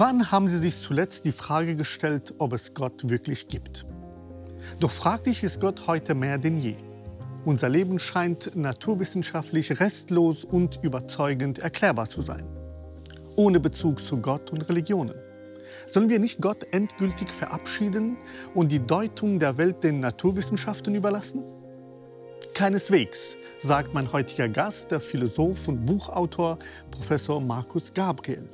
Wann haben Sie sich zuletzt die Frage gestellt, ob es Gott wirklich gibt? Doch fraglich ist Gott heute mehr denn je. Unser Leben scheint naturwissenschaftlich restlos und überzeugend erklärbar zu sein. Ohne Bezug zu Gott und Religionen. Sollen wir nicht Gott endgültig verabschieden und die Deutung der Welt den Naturwissenschaften überlassen? Keineswegs, sagt mein heutiger Gast, der Philosoph und Buchautor Professor Markus Gabriel.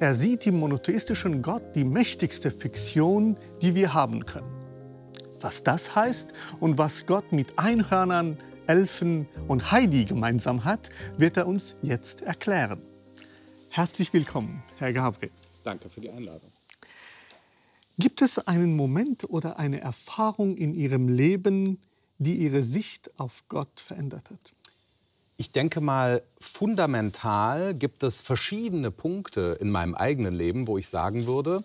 Er sieht im monotheistischen Gott die mächtigste Fiktion, die wir haben können. Was das heißt und was Gott mit Einhörnern, Elfen und Heidi gemeinsam hat, wird er uns jetzt erklären. Herzlich willkommen, Herr Gabriel. Danke für die Einladung. Gibt es einen Moment oder eine Erfahrung in Ihrem Leben, die Ihre Sicht auf Gott verändert hat? Ich denke mal, fundamental gibt es verschiedene Punkte in meinem eigenen Leben, wo ich sagen würde,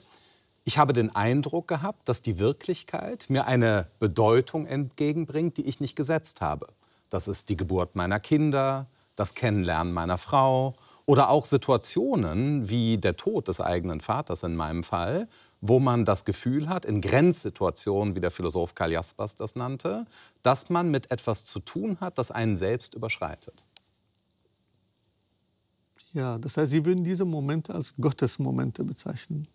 ich habe den Eindruck gehabt, dass die Wirklichkeit mir eine Bedeutung entgegenbringt, die ich nicht gesetzt habe. Das ist die Geburt meiner Kinder, das Kennenlernen meiner Frau oder auch Situationen wie der Tod des eigenen Vaters in meinem Fall, wo man das Gefühl hat, in Grenzsituationen, wie der Philosoph Karl Jaspers das nannte, dass man mit etwas zu tun hat, das einen selbst überschreitet. Ja, das heißt, Sie würden diese Momente als Gottesmomente bezeichnen.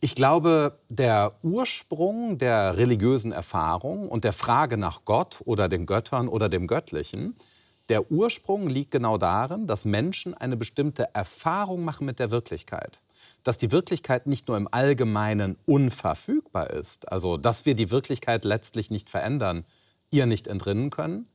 Ich glaube, der Ursprung der religiösen Erfahrung und der Frage nach Gott oder den Göttern oder dem Göttlichen, der Ursprung liegt genau darin, dass Menschen eine bestimmte Erfahrung machen mit der Wirklichkeit dass die Wirklichkeit nicht nur im Allgemeinen unverfügbar ist, also dass wir die Wirklichkeit letztlich nicht verändern, ihr nicht entrinnen können,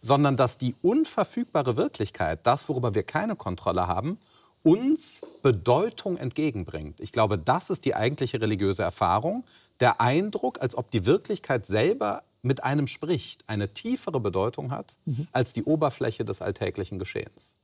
sondern dass die unverfügbare Wirklichkeit, das, worüber wir keine Kontrolle haben, uns Bedeutung entgegenbringt. Ich glaube, das ist die eigentliche religiöse Erfahrung, der Eindruck, als ob die Wirklichkeit selber mit einem spricht, eine tiefere Bedeutung hat mhm. als die Oberfläche des alltäglichen Geschehens.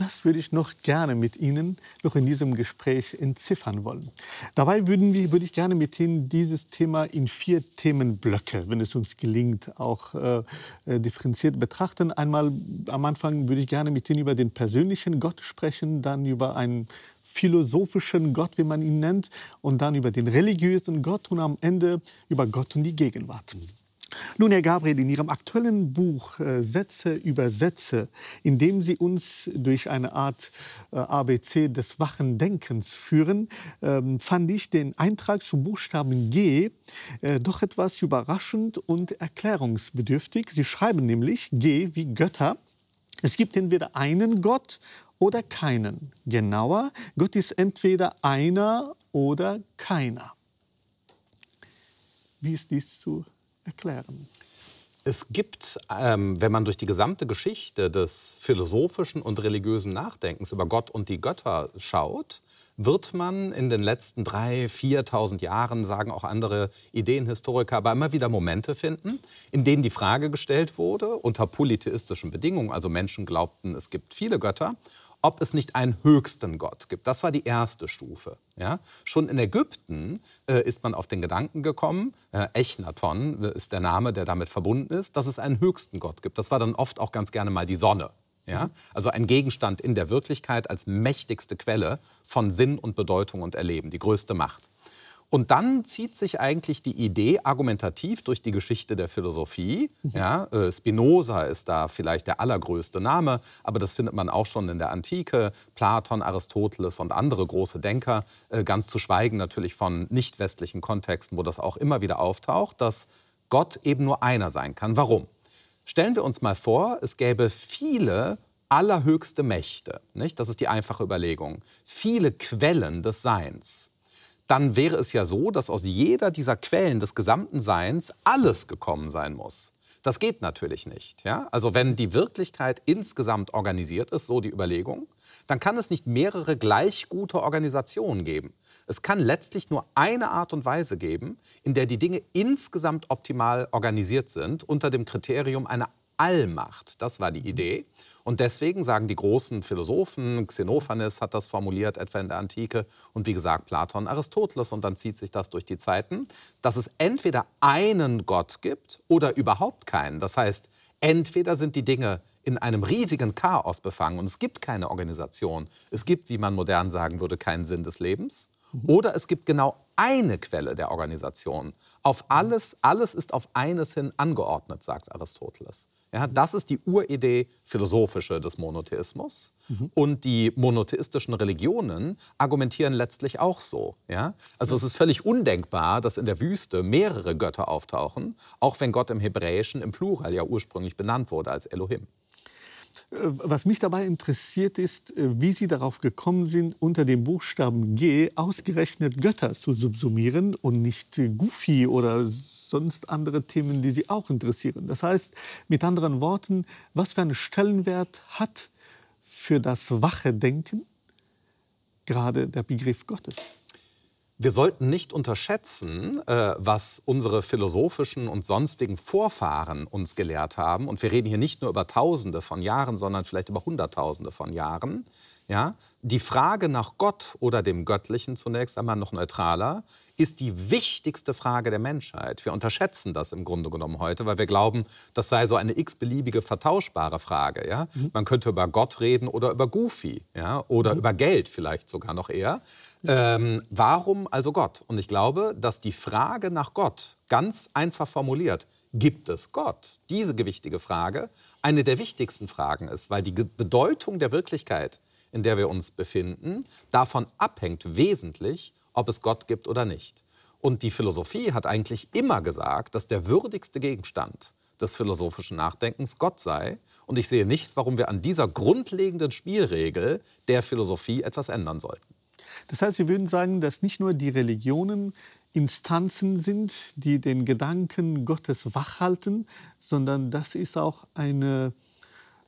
Das würde ich noch gerne mit Ihnen noch in diesem Gespräch entziffern wollen. Dabei würden wir, würde ich gerne mit Ihnen dieses Thema in vier Themenblöcke, wenn es uns gelingt, auch äh, äh, differenziert betrachten. Einmal am Anfang würde ich gerne mit Ihnen über den persönlichen Gott sprechen, dann über einen philosophischen Gott, wie man ihn nennt, und dann über den religiösen Gott und am Ende über Gott und die Gegenwart. Nun, Herr Gabriel, in Ihrem aktuellen Buch äh, Sätze über Sätze, in dem Sie uns durch eine Art äh, ABC des wachen Denkens führen, ähm, fand ich den Eintrag zum Buchstaben G äh, doch etwas überraschend und erklärungsbedürftig. Sie schreiben nämlich G wie Götter. Es gibt entweder einen Gott oder keinen. Genauer, Gott ist entweder einer oder keiner. Wie ist dies zu erklären? Es gibt, ähm, wenn man durch die gesamte Geschichte des philosophischen und religiösen Nachdenkens über Gott und die Götter schaut, wird man in den letzten drei, 4.000 Jahren, sagen auch andere Ideenhistoriker, aber immer wieder Momente finden, in denen die Frage gestellt wurde, unter polytheistischen Bedingungen, also Menschen glaubten, es gibt viele Götter, ob es nicht einen höchsten Gott gibt. Das war die erste Stufe. Ja? Schon in Ägypten äh, ist man auf den Gedanken gekommen, äh, Echnaton ist der Name, der damit verbunden ist, dass es einen höchsten Gott gibt. Das war dann oft auch ganz gerne mal die Sonne. Ja? Mhm. Also ein Gegenstand in der Wirklichkeit als mächtigste Quelle von Sinn und Bedeutung und Erleben, die größte Macht. Und dann zieht sich eigentlich die Idee argumentativ durch die Geschichte der Philosophie. Mhm. Ja, äh, Spinoza ist da vielleicht der allergrößte Name, aber das findet man auch schon in der Antike. Platon, Aristoteles und andere große Denker, äh, ganz zu schweigen natürlich von nicht westlichen Kontexten, wo das auch immer wieder auftaucht, dass Gott eben nur einer sein kann. Warum? Stellen wir uns mal vor, es gäbe viele allerhöchste Mächte. Nicht? Das ist die einfache Überlegung. Viele Quellen des Seins dann wäre es ja so, dass aus jeder dieser Quellen des gesamten Seins alles gekommen sein muss. Das geht natürlich nicht. Ja? Also wenn die Wirklichkeit insgesamt organisiert ist, so die Überlegung, dann kann es nicht mehrere gleich gute Organisationen geben. Es kann letztlich nur eine Art und Weise geben, in der die Dinge insgesamt optimal organisiert sind, unter dem Kriterium einer Allmacht. Das war die Idee. Und deswegen sagen die großen Philosophen, Xenophanes hat das formuliert, etwa in der Antike, und wie gesagt Platon, Aristoteles, und dann zieht sich das durch die Zeiten, dass es entweder einen Gott gibt oder überhaupt keinen. Das heißt, Entweder sind die Dinge in einem riesigen Chaos befangen und es gibt keine Organisation, es gibt, wie man modern sagen würde, keinen Sinn des Lebens, oder es gibt genau eine Quelle der Organisation. Auf alles, alles ist auf eines hin angeordnet, sagt Aristoteles. Ja, das ist die Uridee philosophische des Monotheismus. Mhm. Und die monotheistischen Religionen argumentieren letztlich auch so. Ja? Also es ist völlig undenkbar, dass in der Wüste mehrere Götter auftauchen, auch wenn Gott im Hebräischen im Plural ja ursprünglich benannt wurde als Elohim. Äh, was mich dabei interessiert ist, äh, wie Sie darauf gekommen sind, unter dem Buchstaben G ausgerechnet Götter zu subsumieren und nicht Goofy oder sonst andere Themen, die Sie auch interessieren. Das heißt, mit anderen Worten, was für einen Stellenwert hat für das wache Denken gerade der Begriff Gottes? Wir sollten nicht unterschätzen, äh, was unsere philosophischen und sonstigen Vorfahren uns gelehrt haben. Und wir reden hier nicht nur über Tausende von Jahren, sondern vielleicht über Hunderttausende von Jahren. Ja? Die Frage nach Gott oder dem Göttlichen zunächst einmal noch neutraler ist die wichtigste Frage der Menschheit. Wir unterschätzen das im Grunde genommen heute, weil wir glauben, das sei so eine x-beliebige vertauschbare Frage. Ja? Mhm. Man könnte über Gott reden oder über Goofy ja? oder mhm. über Geld vielleicht sogar noch eher. Ähm, warum also Gott? Und ich glaube, dass die Frage nach Gott ganz einfach formuliert, gibt es Gott? Diese gewichtige Frage eine der wichtigsten Fragen ist, weil die Bedeutung der Wirklichkeit, in der wir uns befinden, davon abhängt wesentlich, ob es Gott gibt oder nicht. Und die Philosophie hat eigentlich immer gesagt, dass der würdigste Gegenstand des philosophischen Nachdenkens Gott sei. Und ich sehe nicht, warum wir an dieser grundlegenden Spielregel der Philosophie etwas ändern sollten. Das heißt, Sie würden sagen, dass nicht nur die Religionen Instanzen sind, die den Gedanken Gottes wachhalten, sondern das ist auch eine,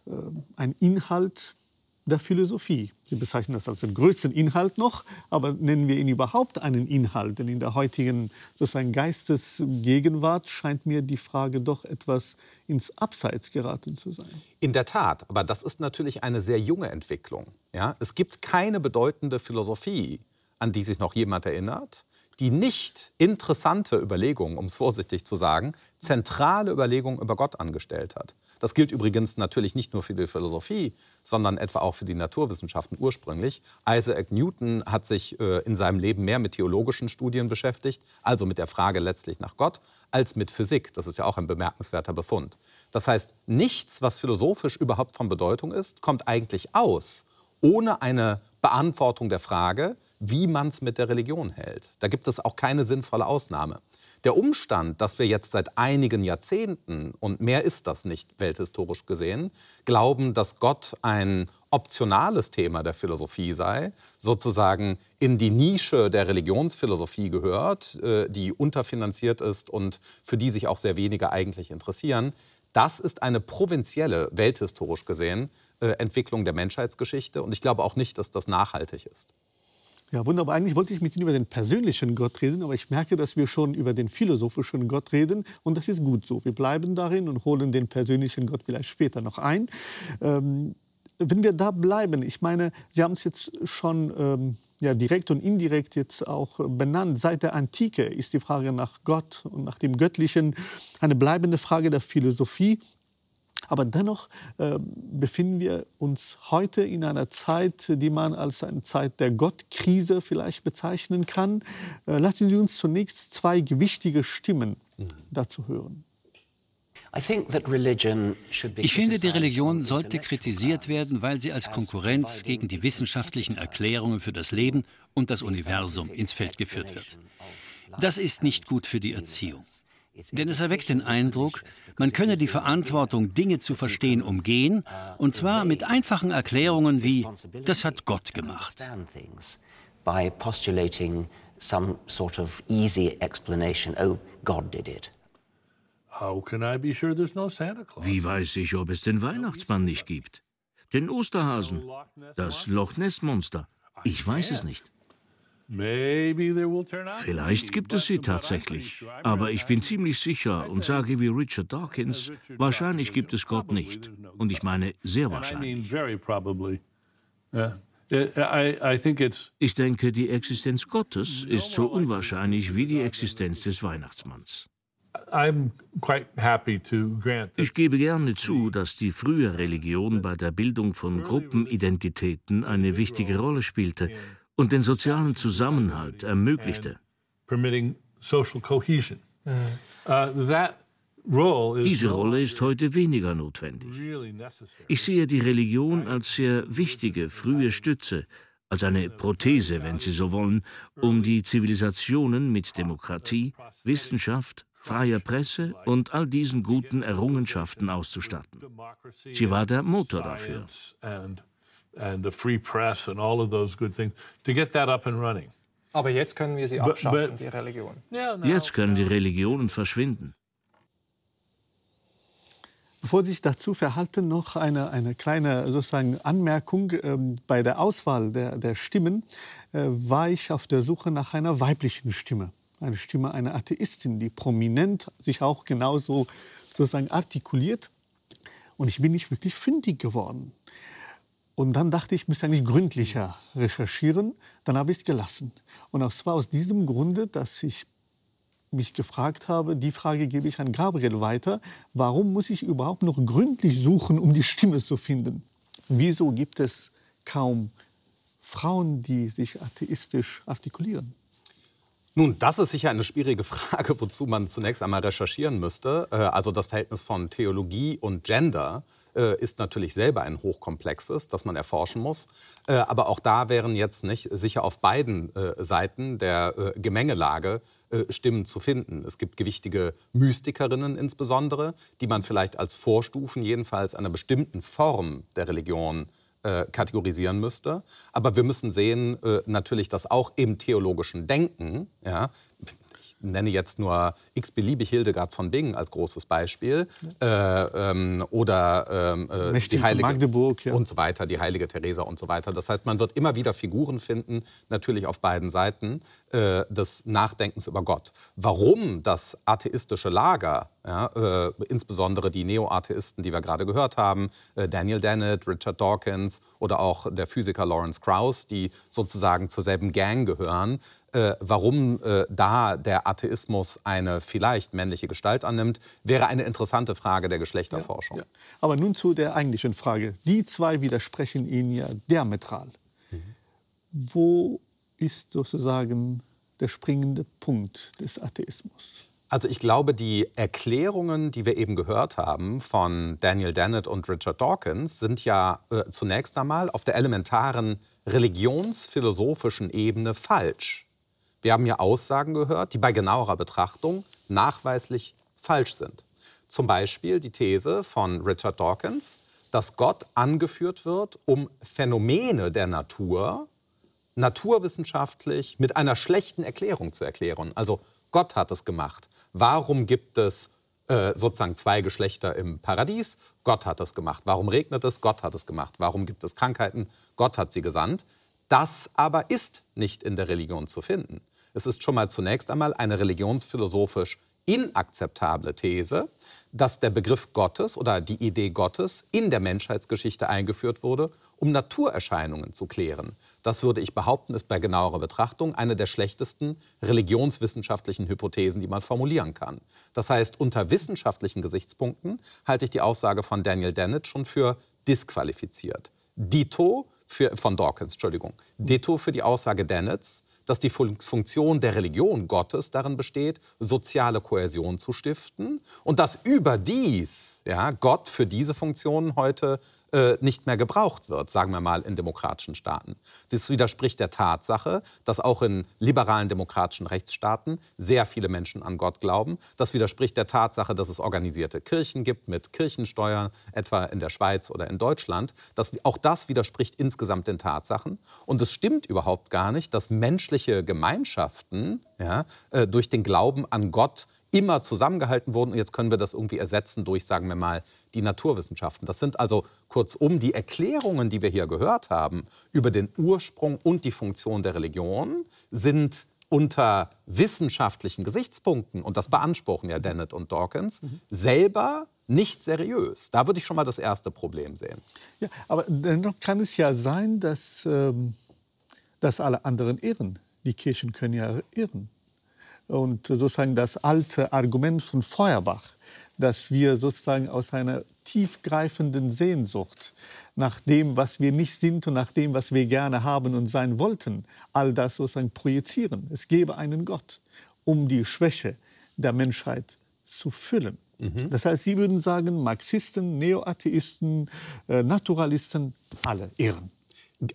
äh, ein Inhalt der Philosophie. Sie bezeichnen das als den größten Inhalt noch, aber nennen wir ihn überhaupt einen Inhalt? Denn in der heutigen sozusagen Geistesgegenwart scheint mir die Frage doch etwas ins Abseits geraten zu sein. In der Tat, aber das ist natürlich eine sehr junge Entwicklung. Ja? Es gibt keine bedeutende Philosophie, an die sich noch jemand erinnert, die nicht interessante Überlegungen, um es vorsichtig zu sagen, zentrale Überlegungen über Gott angestellt hat. Das gilt übrigens natürlich nicht nur für die Philosophie, sondern etwa auch für die Naturwissenschaften ursprünglich. Isaac Newton hat sich äh, in seinem Leben mehr mit theologischen Studien beschäftigt, also mit der Frage letztlich nach Gott, als mit Physik. Das ist ja auch ein bemerkenswerter Befund. Das heißt, nichts, was philosophisch überhaupt von Bedeutung ist, kommt eigentlich aus, ohne eine Beantwortung der Frage, wie man es mit der Religion hält. Da gibt es auch keine sinnvolle Ausnahme. Der Umstand, dass wir jetzt seit einigen Jahrzehnten, und mehr ist das nicht welthistorisch gesehen, glauben, dass Gott ein optionales Thema der Philosophie sei, sozusagen in die Nische der Religionsphilosophie gehört, äh, die unterfinanziert ist und für die sich auch sehr wenige eigentlich interessieren, das ist eine provinzielle, welthistorisch gesehen, äh, Entwicklung der Menschheitsgeschichte. Und ich glaube auch nicht, dass das nachhaltig ist. Ja, wunderbar. Eigentlich wollte ich mit Ihnen über den persönlichen Gott reden, aber ich merke, dass wir schon über den philosophischen Gott reden und das ist gut so. Wir bleiben darin und holen den persönlichen Gott vielleicht später noch ein. Ähm, wenn wir da bleiben, ich meine, Sie haben es jetzt schon ähm, ja, direkt und indirekt jetzt auch benannt. Seit der Antike ist die Frage nach Gott und nach dem Göttlichen eine bleibende Frage der Philosophie. Aber dennoch äh, befinden wir uns heute in einer Zeit, die man als eine Zeit der Gottkrise vielleicht bezeichnen kann. Äh, lassen Sie uns zunächst zwei gewichtige Stimmen mhm. dazu hören. Ich finde, die Religion sollte kritisiert werden, weil sie als Konkurrenz gegen die wissenschaftlichen Erklärungen für das Leben und das Universum ins Feld geführt wird. Das ist nicht gut für die Erziehung. Denn es erweckt den Eindruck, man könne die Verantwortung, Dinge zu verstehen, umgehen, und zwar mit einfachen Erklärungen wie, das hat Gott gemacht. By postulating some sort of easy explanation, oh, God did it. Wie weiß ich, ob es den Weihnachtsmann nicht gibt? Den Osterhasen? Das Loch Ness Monster? Ich weiß es nicht. Vielleicht gibt es sie tatsächlich, aber ich bin ziemlich sicher und sage wie Richard Dawkins, wahrscheinlich gibt es Gott nicht. Und ich meine sehr wahrscheinlich. Ich denke, die Existenz Gottes ist so unwahrscheinlich wie die Existenz des Weihnachtsmanns. Ich gebe gerne zu, dass die frühe Religion bei der Bildung von Gruppenidentitäten eine wichtige Rolle spielte und den sozialen Zusammenhalt ermöglichte. Diese Rolle ist heute weniger notwendig. Ich sehe die Religion als sehr wichtige frühe Stütze, als eine Prothese, wenn Sie so wollen, um die Zivilisationen mit Demokratie, Wissenschaft, freier Presse und all diesen guten Errungenschaften auszustatten. Sie war der Motor dafür. Aber jetzt können wir sie abschaffen, die Religion. Jetzt können die Religionen verschwinden. Bevor Sie sich dazu verhalten, noch eine, eine kleine sozusagen Anmerkung. Ähm, bei der Auswahl der, der Stimmen äh, war ich auf der Suche nach einer weiblichen Stimme. Eine Stimme einer Atheistin, die prominent sich auch genauso sozusagen artikuliert. Und ich bin nicht wirklich fündig geworden. Und dann dachte ich, ich müsste eigentlich gründlicher recherchieren. Dann habe ich es gelassen. Und zwar aus diesem Grunde, dass ich mich gefragt habe, die Frage gebe ich an Gabriel weiter, warum muss ich überhaupt noch gründlich suchen, um die Stimme zu finden? Wieso gibt es kaum Frauen, die sich atheistisch artikulieren? Nun, das ist sicher eine schwierige Frage, wozu man zunächst einmal recherchieren müsste. Äh, also das Verhältnis von Theologie und Gender äh, ist natürlich selber ein hochkomplexes, das man erforschen muss. Äh, aber auch da wären jetzt nicht sicher auf beiden Seiten der Gemengelage Stimmen zu finden. Es gibt gewichtige Mystikerinnen insbesondere, die man vielleicht als Vorstufen jedenfalls einer bestimmten Form der Religion äh, kategorisieren müsste. Aber wir müssen sehen, äh, natürlich, dass auch im theologischen Denken, ja, nenne jetzt nur x-beliebig Hildegard von Bingen als großes Beispiel äh, ähm, oder ähm, äh, die Heilige Magdeburg ja. und so weiter, die Heilige Theresa und so weiter. Das heißt, man wird immer wieder Figuren finden, natürlich auf beiden Seiten äh, des Nachdenkens über Gott. Warum das atheistische Lager, ja, äh, insbesondere die Neo-Atheisten, die wir gerade gehört haben, äh, Daniel Dennett, Richard Dawkins oder auch der Physiker Lawrence Krauss, die sozusagen zur selben Gang gehören, äh, warum äh, da der Atheismus eine vielleicht männliche Gestalt annimmt, wäre eine interessante Frage der Geschlechterforschung. Ja, ja. Aber nun zu der eigentlichen Frage. Die zwei widersprechen Ihnen ja diametral. Mhm. Wo ist sozusagen der springende Punkt des Atheismus? Also ich glaube, die Erklärungen, die wir eben gehört haben von Daniel Dennett und Richard Dawkins, sind ja äh, zunächst einmal auf der elementaren religionsphilosophischen Ebene falsch. Wir haben hier Aussagen gehört, die bei genauerer Betrachtung nachweislich falsch sind. Zum Beispiel die These von Richard Dawkins, dass Gott angeführt wird, um Phänomene der Natur naturwissenschaftlich mit einer schlechten Erklärung zu erklären. Also Gott hat es gemacht. Warum gibt es äh, sozusagen zwei Geschlechter im Paradies? Gott hat es gemacht. Warum regnet es? Gott hat es gemacht. Warum gibt es Krankheiten? Gott hat sie gesandt. Das aber ist nicht in der Religion zu finden. Es ist schon mal zunächst einmal eine religionsphilosophisch inakzeptable These, dass der Begriff Gottes oder die Idee Gottes in der Menschheitsgeschichte eingeführt wurde, um Naturerscheinungen zu klären. Das würde ich behaupten, ist bei genauerer Betrachtung eine der schlechtesten religionswissenschaftlichen Hypothesen, die man formulieren kann. Das heißt, unter wissenschaftlichen Gesichtspunkten halte ich die Aussage von Daniel Dennett schon für disqualifiziert. Dito für, von Dawkins, Entschuldigung. Ditto für die Aussage Dennets, dass die Funktion der Religion Gottes darin besteht, soziale Kohäsion zu stiften und dass überdies ja, Gott für diese Funktion heute äh, nicht mehr gebraucht wird, sagen wir mal in demokratischen Staaten. Das widerspricht der Tatsache, dass auch in liberalen demokratischen Rechtsstaaten sehr viele Menschen an Gott glauben. Das widerspricht der Tatsache, dass es organisierte Kirchen gibt mit Kirchensteuern, etwa in der Schweiz oder in Deutschland. Das, auch das widerspricht insgesamt den Tatsachen. Und es stimmt überhaupt gar nicht, dass menschliche Gemeinschaften ja, äh, durch den Glauben an Gott immer zusammengehalten wurden. Und jetzt können wir das irgendwie ersetzen durch, sagen wir mal, die Naturwissenschaften. Das sind also kurzum die Erklärungen, die wir hier gehört haben über den Ursprung und die Funktion der Religion, sind unter wissenschaftlichen Gesichtspunkten, und das beanspruchen ja Dennett und Dawkins, mhm. selber nicht seriös. Da würde ich schon mal das erste Problem sehen. Ja, aber dennoch kann es ja sein, dass, ähm, dass alle anderen irren. Die Kirchen können ja irren. Und sozusagen das alte Argument von Feuerbach, dass wir sozusagen aus einer tiefgreifenden Sehnsucht nach dem, was wir nicht sind und nach dem, was wir gerne haben und sein wollten, all das sozusagen projizieren. Es gäbe einen Gott, um die Schwäche der Menschheit zu füllen. Mhm. Das heißt, Sie würden sagen, Marxisten, Neoatheisten, äh, Naturalisten, alle irren.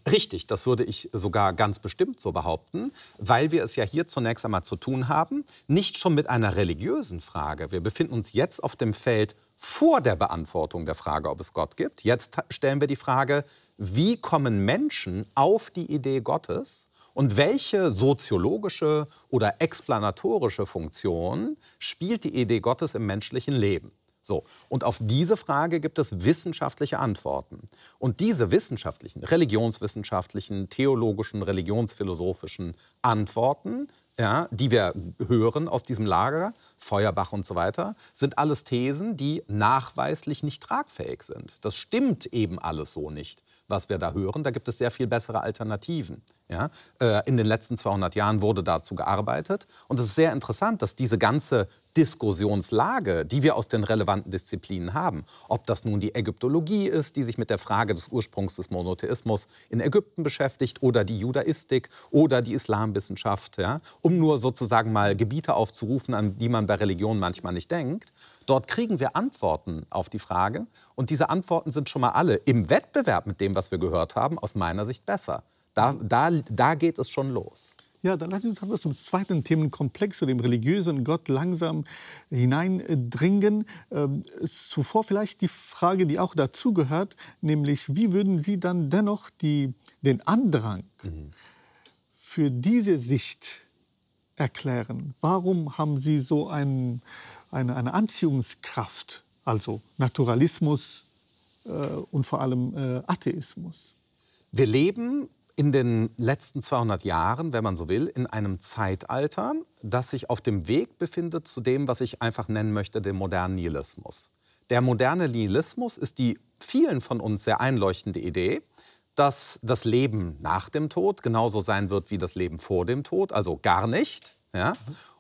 Richtig, das würde ich sogar ganz bestimmt so behaupten, weil wir es ja hier zunächst einmal zu tun haben, nicht schon mit einer religiösen Frage. Wir befinden uns jetzt auf dem Feld vor der Beantwortung der Frage, ob es Gott gibt. Jetzt stellen wir die Frage, wie kommen Menschen auf die Idee Gottes und welche soziologische oder explanatorische Funktion spielt die Idee Gottes im menschlichen Leben? So. Und auf diese Frage gibt es wissenschaftliche Antworten. Und diese wissenschaftlichen, religionswissenschaftlichen, theologischen, religionsphilosophischen Antworten, ja, die wir hören aus diesem Lager, Feuerbach und so weiter, sind alles Thesen, die nachweislich nicht tragfähig sind. Das stimmt eben alles so nicht, was wir da hören. Da gibt es sehr viel bessere Alternativen. Ja? Äh, in den letzten 200 Jahren wurde dazu gearbeitet. Und es ist sehr interessant, dass diese ganze Diskussionslage, die wir aus den relevanten Disziplinen haben, ob das nun die Ägyptologie ist, die sich mit der Frage des Ursprungs des Monotheismus in Ägypten beschäftigt, oder die Judaistik oder die Islamwissenschaft, ja, um nur sozusagen mal Gebiete aufzurufen, an die man bei Religion manchmal nicht denkt. Dort kriegen wir Antworten auf die Frage. Und diese Antworten sind schon mal alle im Wettbewerb mit dem, was wir gehört haben, aus meiner Sicht besser. Da, da, da geht es schon los. Ja, dann lassen Sie uns zum zweiten Themenkomplex, zu dem religiösen Gott langsam hineindringen. Ähm, zuvor vielleicht die Frage, die auch dazugehört, nämlich wie würden Sie dann dennoch die, den Andrang mhm. für diese Sicht erklären? Warum haben Sie so ein, eine, eine Anziehungskraft, also Naturalismus äh, und vor allem äh, Atheismus? Wir leben in den letzten 200 Jahren, wenn man so will, in einem Zeitalter, das sich auf dem Weg befindet zu dem, was ich einfach nennen möchte, dem modernen Nihilismus. Der moderne Nihilismus ist die vielen von uns sehr einleuchtende Idee, dass das Leben nach dem Tod genauso sein wird wie das Leben vor dem Tod, also gar nicht. Ja?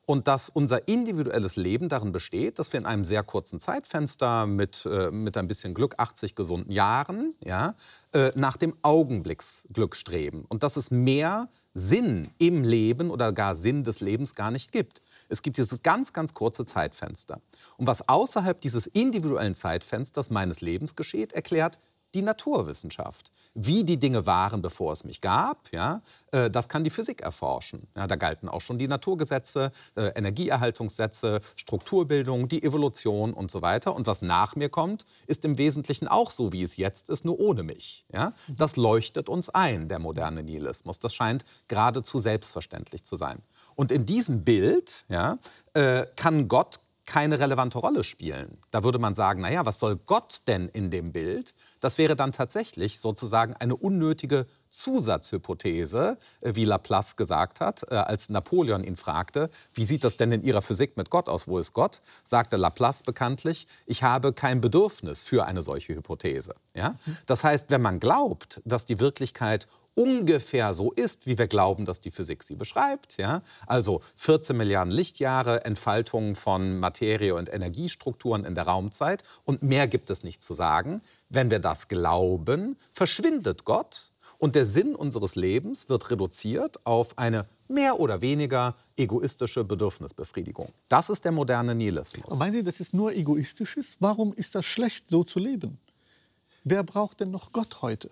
Und dass unser individuelles Leben darin besteht, dass wir in einem sehr kurzen Zeitfenster mit, äh, mit ein bisschen Glück, 80 gesunden Jahren, ja, äh, nach dem Augenblicksglück streben und dass es mehr Sinn im Leben oder gar Sinn des Lebens gar nicht gibt. Es gibt dieses ganz, ganz kurze Zeitfenster. Und was außerhalb dieses individuellen Zeitfensters meines Lebens geschieht, erklärt die Naturwissenschaft. Wie die Dinge waren, bevor es mich gab, ja, äh, das kann die Physik erforschen. Ja, da galten auch schon die Naturgesetze, äh, Energieerhaltungssätze, Strukturbildung, die Evolution und so weiter. Und was nach mir kommt, ist im Wesentlichen auch so, wie es jetzt ist, nur ohne mich. Ja? Das leuchtet uns ein, der moderne Nihilismus. Das scheint geradezu selbstverständlich zu sein. Und in diesem Bild ja, äh, kann Gott keine relevante Rolle spielen. Da würde man sagen, naja, was soll Gott denn in dem Bild? Das wäre dann tatsächlich sozusagen eine unnötige Zusatzhypothese, äh, wie Laplace gesagt hat, äh, als Napoleon ihn fragte, wie sieht das denn in Ihrer Physik mit Gott aus? Wo ist Gott? Sagte Laplace bekanntlich, ich habe kein Bedürfnis für eine solche Hypothese. Ja? Das heißt, wenn man glaubt, dass die Wirklichkeit ungefähr so ist, wie wir glauben, dass die Physik sie beschreibt. Ja? Also 14 Milliarden Lichtjahre, Entfaltung von Materie und Energiestrukturen in der Raumzeit und mehr gibt es nicht zu sagen. Wenn wir das glauben, verschwindet Gott und der Sinn unseres Lebens wird reduziert auf eine mehr oder weniger egoistische Bedürfnisbefriedigung. Das ist der moderne Nihilismus. Und meinen Sie, das ist nur egoistisches? Warum ist das schlecht, so zu leben? Wer braucht denn noch Gott heute?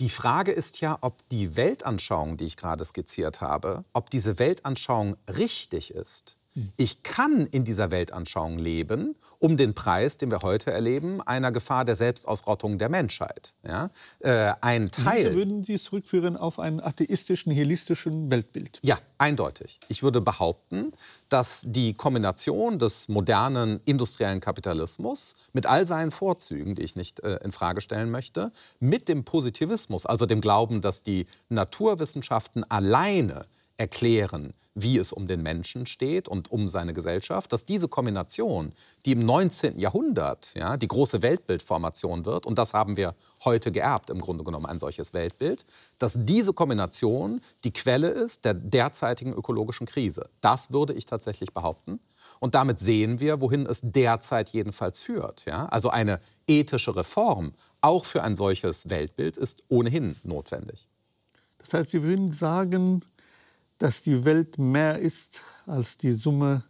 Die Frage ist ja, ob die Weltanschauung, die ich gerade skizziert habe, ob diese Weltanschauung richtig ist. Ich kann in dieser Weltanschauung leben, um den Preis, den wir heute erleben, einer Gefahr der Selbstausrottung der Menschheit. Ja? Äh, ein Teil. Diese würden Sie zurückführen auf einen atheistischen, nihilistischen Weltbild? Ja, eindeutig. Ich würde behaupten, dass die Kombination des modernen industriellen Kapitalismus mit all seinen Vorzügen, die ich nicht äh, in Frage stellen möchte, mit dem Positivismus, also dem Glauben, dass die Naturwissenschaften alleine erklären, wie es um den Menschen steht und um seine Gesellschaft, dass diese Kombination, die im 19. Jahrhundert ja, die große Weltbildformation wird, und das haben wir heute geerbt, im Grunde genommen ein solches Weltbild, dass diese Kombination die Quelle ist der derzeitigen ökologischen Krise. Das würde ich tatsächlich behaupten. Und damit sehen wir, wohin es derzeit jedenfalls führt. Ja? Also eine ethische Reform, auch für ein solches Weltbild, ist ohnehin notwendig. Das heißt, Sie würden sagen, dass die Welt mehr ist als die Summe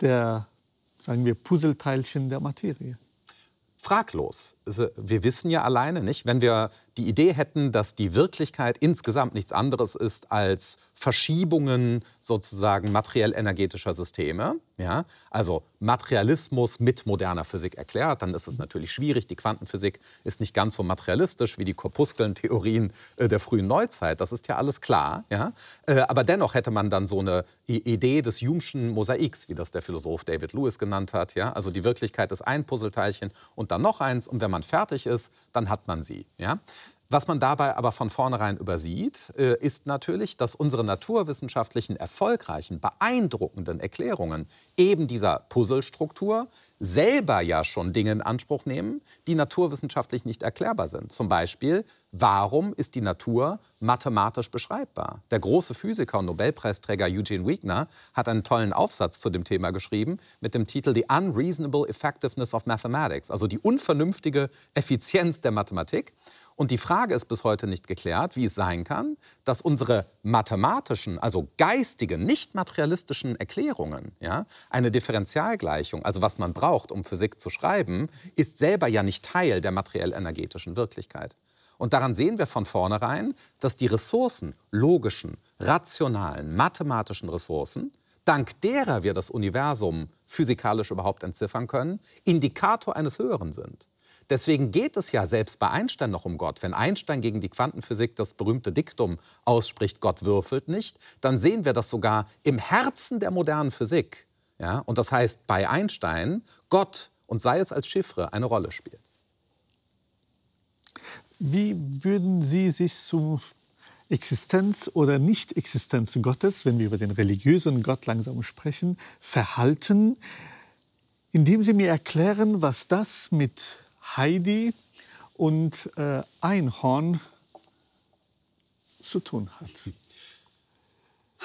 der, sagen wir, Puzzleteilchen der Materie. Fraglos. Also, wir wissen ja alleine nicht, wenn wir die Idee hätten, dass die Wirklichkeit insgesamt nichts anderes ist als Verschiebungen sozusagen materiell-energetischer Systeme, ja, also Materialismus mit moderner Physik erklärt, dann ist es natürlich schwierig. Die Quantenphysik ist nicht ganz so materialistisch wie die Korpuskeln-Theorien äh, der frühen Neuzeit. Das ist ja alles klar. Ja? Äh, aber dennoch hätte man dann so eine Idee des Hume'schen Mosaiks, wie das der Philosoph David Lewis genannt hat. Ja? Also die Wirklichkeit ist ein Puzzleteilchen und dann noch eins. Und wenn man fertig ist, dann hat man sie. Ja? Was man dabei aber von vornherein übersieht, äh, ist natürlich, dass unsere naturwissenschaftlichen erfolgreichen, beeindruckenden Erklärungen eben dieser Puzzlestruktur selber ja schon Dinge in Anspruch nehmen, die naturwissenschaftlich nicht erklärbar sind. Zum Beispiel, warum ist die Natur mathematisch beschreibbar? Der große Physiker und Nobelpreisträger Eugene Wigner hat einen tollen Aufsatz zu dem Thema geschrieben mit dem Titel The Unreasonable Effectiveness of Mathematics, also die unvernünftige Effizienz der Mathematik. Und die Frage ist bis heute nicht geklärt, wie es sein kann, dass unsere mathematischen, also geistigen, nicht materialistischen Erklärungen, ja, eine Differentialgleichung, also was man braucht, um Physik zu schreiben, ist selber ja nicht Teil der materiell-energetischen Wirklichkeit. Und daran sehen wir von vornherein, dass die Ressourcen, logischen, rationalen, mathematischen Ressourcen, dank derer wir das Universum physikalisch überhaupt entziffern können, Indikator eines Höheren sind. Deswegen geht es ja selbst bei Einstein noch um Gott. Wenn Einstein gegen die Quantenphysik das berühmte Diktum ausspricht, Gott würfelt nicht, dann sehen wir das sogar im Herzen der modernen Physik. Ja? Und das heißt, bei Einstein Gott und sei es als Chiffre eine Rolle spielt. Wie würden Sie sich zur Existenz oder Nicht-Existenz Gottes, wenn wir über den religiösen Gott langsam sprechen, verhalten, indem Sie mir erklären, was das mit Heidi und äh, Einhorn zu tun hat.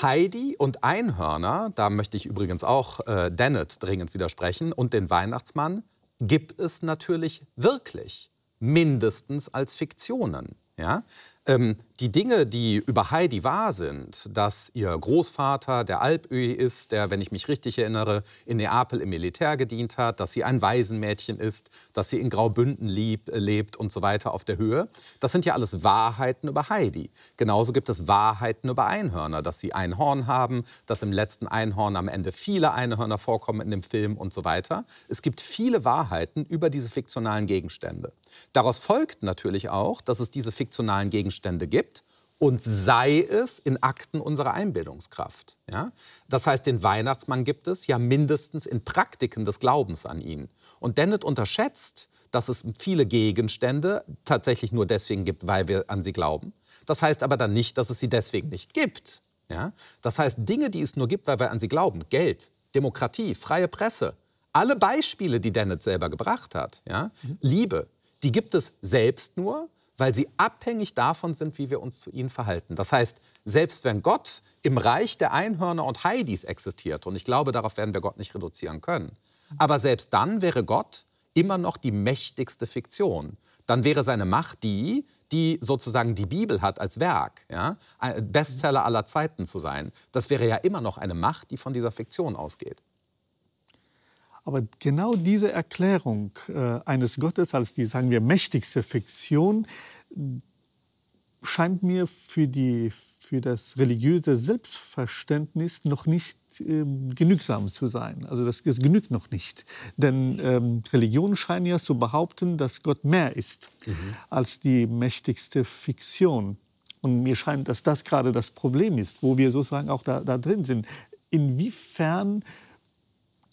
Heidi und Einhörner, da möchte ich übrigens auch äh, Dennett dringend widersprechen, und den Weihnachtsmann gibt es natürlich wirklich, mindestens als Fiktionen. Ja? Ähm, die Dinge, die über Heidi wahr sind, dass ihr Großvater der Alpöhi ist, der, wenn ich mich richtig erinnere, in Neapel im Militär gedient hat, dass sie ein Waisenmädchen ist, dass sie in Graubünden lieb, äh, lebt und so weiter auf der Höhe, das sind ja alles Wahrheiten über Heidi. Genauso gibt es Wahrheiten über Einhörner, dass sie ein Horn haben, dass im letzten Einhorn am Ende viele Einhörner vorkommen in dem Film und so weiter. Es gibt viele Wahrheiten über diese fiktionalen Gegenstände. Daraus folgt natürlich auch, dass es diese fiktionalen Gegenstände gibt und sei es in Akten unserer Einbildungskraft. Ja? Das heißt, den Weihnachtsmann gibt es ja mindestens in Praktiken des Glaubens an ihn. Und Dennett unterschätzt, dass es viele Gegenstände tatsächlich nur deswegen gibt, weil wir an sie glauben. Das heißt aber dann nicht, dass es sie deswegen nicht gibt. Ja? Das heißt, Dinge, die es nur gibt, weil wir an sie glauben, Geld, Demokratie, freie Presse, alle Beispiele, die Dennett selber gebracht hat, ja? Mhm. Liebe, die gibt es selbst nur, weil sie abhängig davon sind, wie wir uns zu ihnen verhalten. Das heißt, selbst wenn Gott im Reich der Einhörner und Heidis existiert, und ich glaube, darauf werden wir Gott nicht reduzieren können, aber selbst dann wäre Gott immer noch die mächtigste Fiktion. Dann wäre seine Macht die, die sozusagen die Bibel hat als Werk, ja? Bestseller aller Zeiten zu sein. Das wäre ja immer noch eine Macht, die von dieser Fiktion ausgeht. Aber genau diese Erklärung äh, eines Gottes als die, sagen wir, mächtigste Fiktion scheint mir für, die, für das religiöse Selbstverständnis noch nicht äh, genügsam zu sein. Also das, das genügt noch nicht. Denn ähm, Religionen scheinen ja zu behaupten, dass Gott mehr ist mhm. als die mächtigste Fiktion. Und mir scheint, dass das gerade das Problem ist, wo wir sozusagen auch da, da drin sind. Inwiefern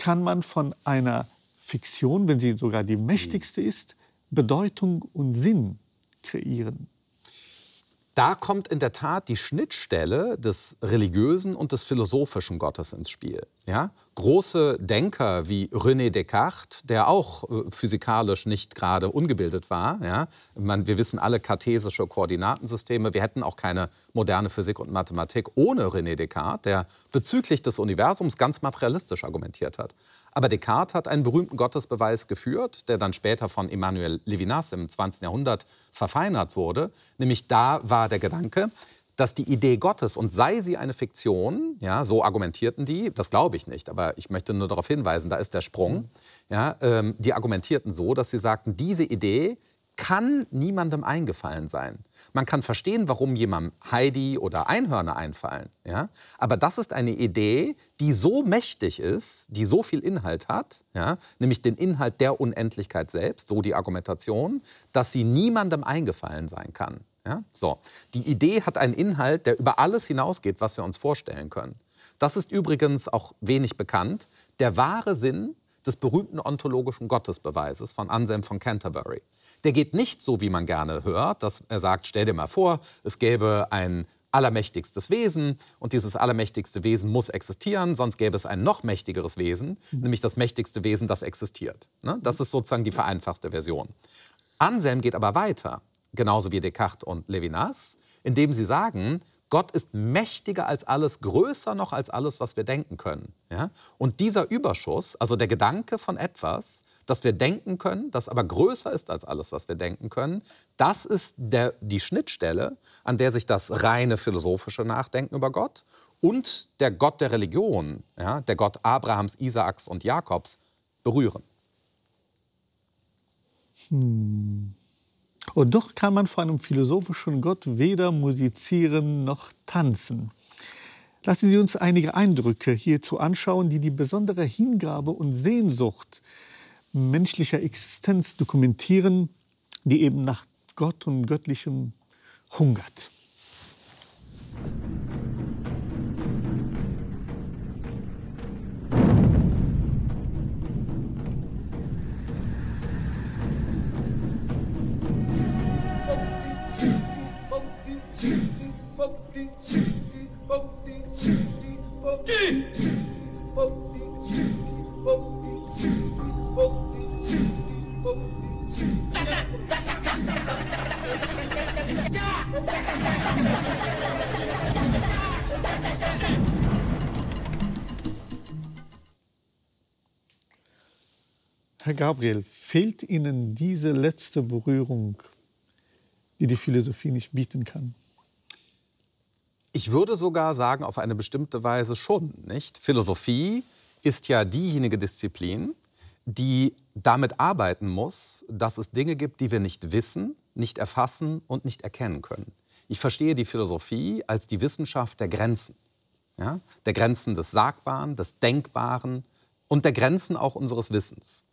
kann man von einer Fiktion, wenn sie sogar die mächtigste ist, Bedeutung und Sinn kreieren. Da kommt in der Tat die Schnittstelle des religiösen und des philosophischen Gottes ins Spiel. Ja? Große Denker wie René Descartes, der auch äh, physikalisch nicht gerade ungebildet war. Ja? Man, wir wissen alle kartesische Koordinatensysteme. Wir hätten auch keine moderne Physik und Mathematik ohne René Descartes, der bezüglich des Universums ganz materialistisch argumentiert hat. Aber Descartes hat einen berühmten Gottesbeweis geführt, der dann später von Emmanuel Levinas im 20. Jahrhundert verfeinert wurde. Nämlich da war der Gedanke, dass die Idee Gottes, und sei sie eine Fiktion, ja, so argumentierten die, das glaube ich nicht, aber ich möchte nur darauf hinweisen, da ist der Sprung, ja, ähm, die argumentierten so, dass sie sagten, diese Idee kann niemandem eingefallen sein. Man kann verstehen, warum jemandem Heidi oder Einhörner einfallen. Ja? Aber das ist eine Idee, die so mächtig ist, die so viel Inhalt hat, ja? nämlich den Inhalt der Unendlichkeit selbst, so die Argumentation, dass sie niemandem eingefallen sein kann. Ja? So. Die Idee hat einen Inhalt, der über alles hinausgeht, was wir uns vorstellen können. Das ist übrigens auch wenig bekannt. Der wahre Sinn des berühmten ontologischen Gottesbeweises von Anselm von Canterbury der geht nicht so, wie man gerne hört, dass er sagt, stell dir mal vor, es gäbe ein allermächtigstes Wesen und dieses allermächtigste Wesen muss existieren, sonst gäbe es ein noch mächtigeres Wesen, mhm. nämlich das mächtigste Wesen, das existiert. Ne? Das ist sozusagen die vereinfachte Version. Anselm geht aber weiter, genauso wie Descartes und Levinas, indem sie sagen, Gott ist mächtiger als alles, größer noch als alles, was wir denken können. Ja? Und dieser Überschuss, also der Gedanke von etwas, das wir denken können, das aber größer ist als alles, was wir denken können, das ist der, die Schnittstelle, an der sich das reine philosophische Nachdenken über Gott und der Gott der Religion, ja, der Gott Abrahams, Isaaks und Jakobs, berühren. Hm. Und doch kann man vor einem philosophischen Gott weder musizieren noch tanzen. Lassen Sie uns einige Eindrücke hierzu anschauen, die die besondere Hingabe und Sehnsucht menschlicher Existenz dokumentieren, die eben nach Gott und Göttlichem hungert. Herr Gabriel, fehlt Ihnen diese letzte Berührung, die die Philosophie nicht bieten kann? Ich würde sogar sagen, auf eine bestimmte Weise schon. Nicht? Philosophie ist ja diejenige Disziplin, die damit arbeiten muss, dass es Dinge gibt, die wir nicht wissen, nicht erfassen und nicht erkennen können. Ich verstehe die Philosophie als die Wissenschaft der Grenzen. Ja? Der Grenzen des Sagbaren, des Denkbaren und der Grenzen auch unseres Wissens.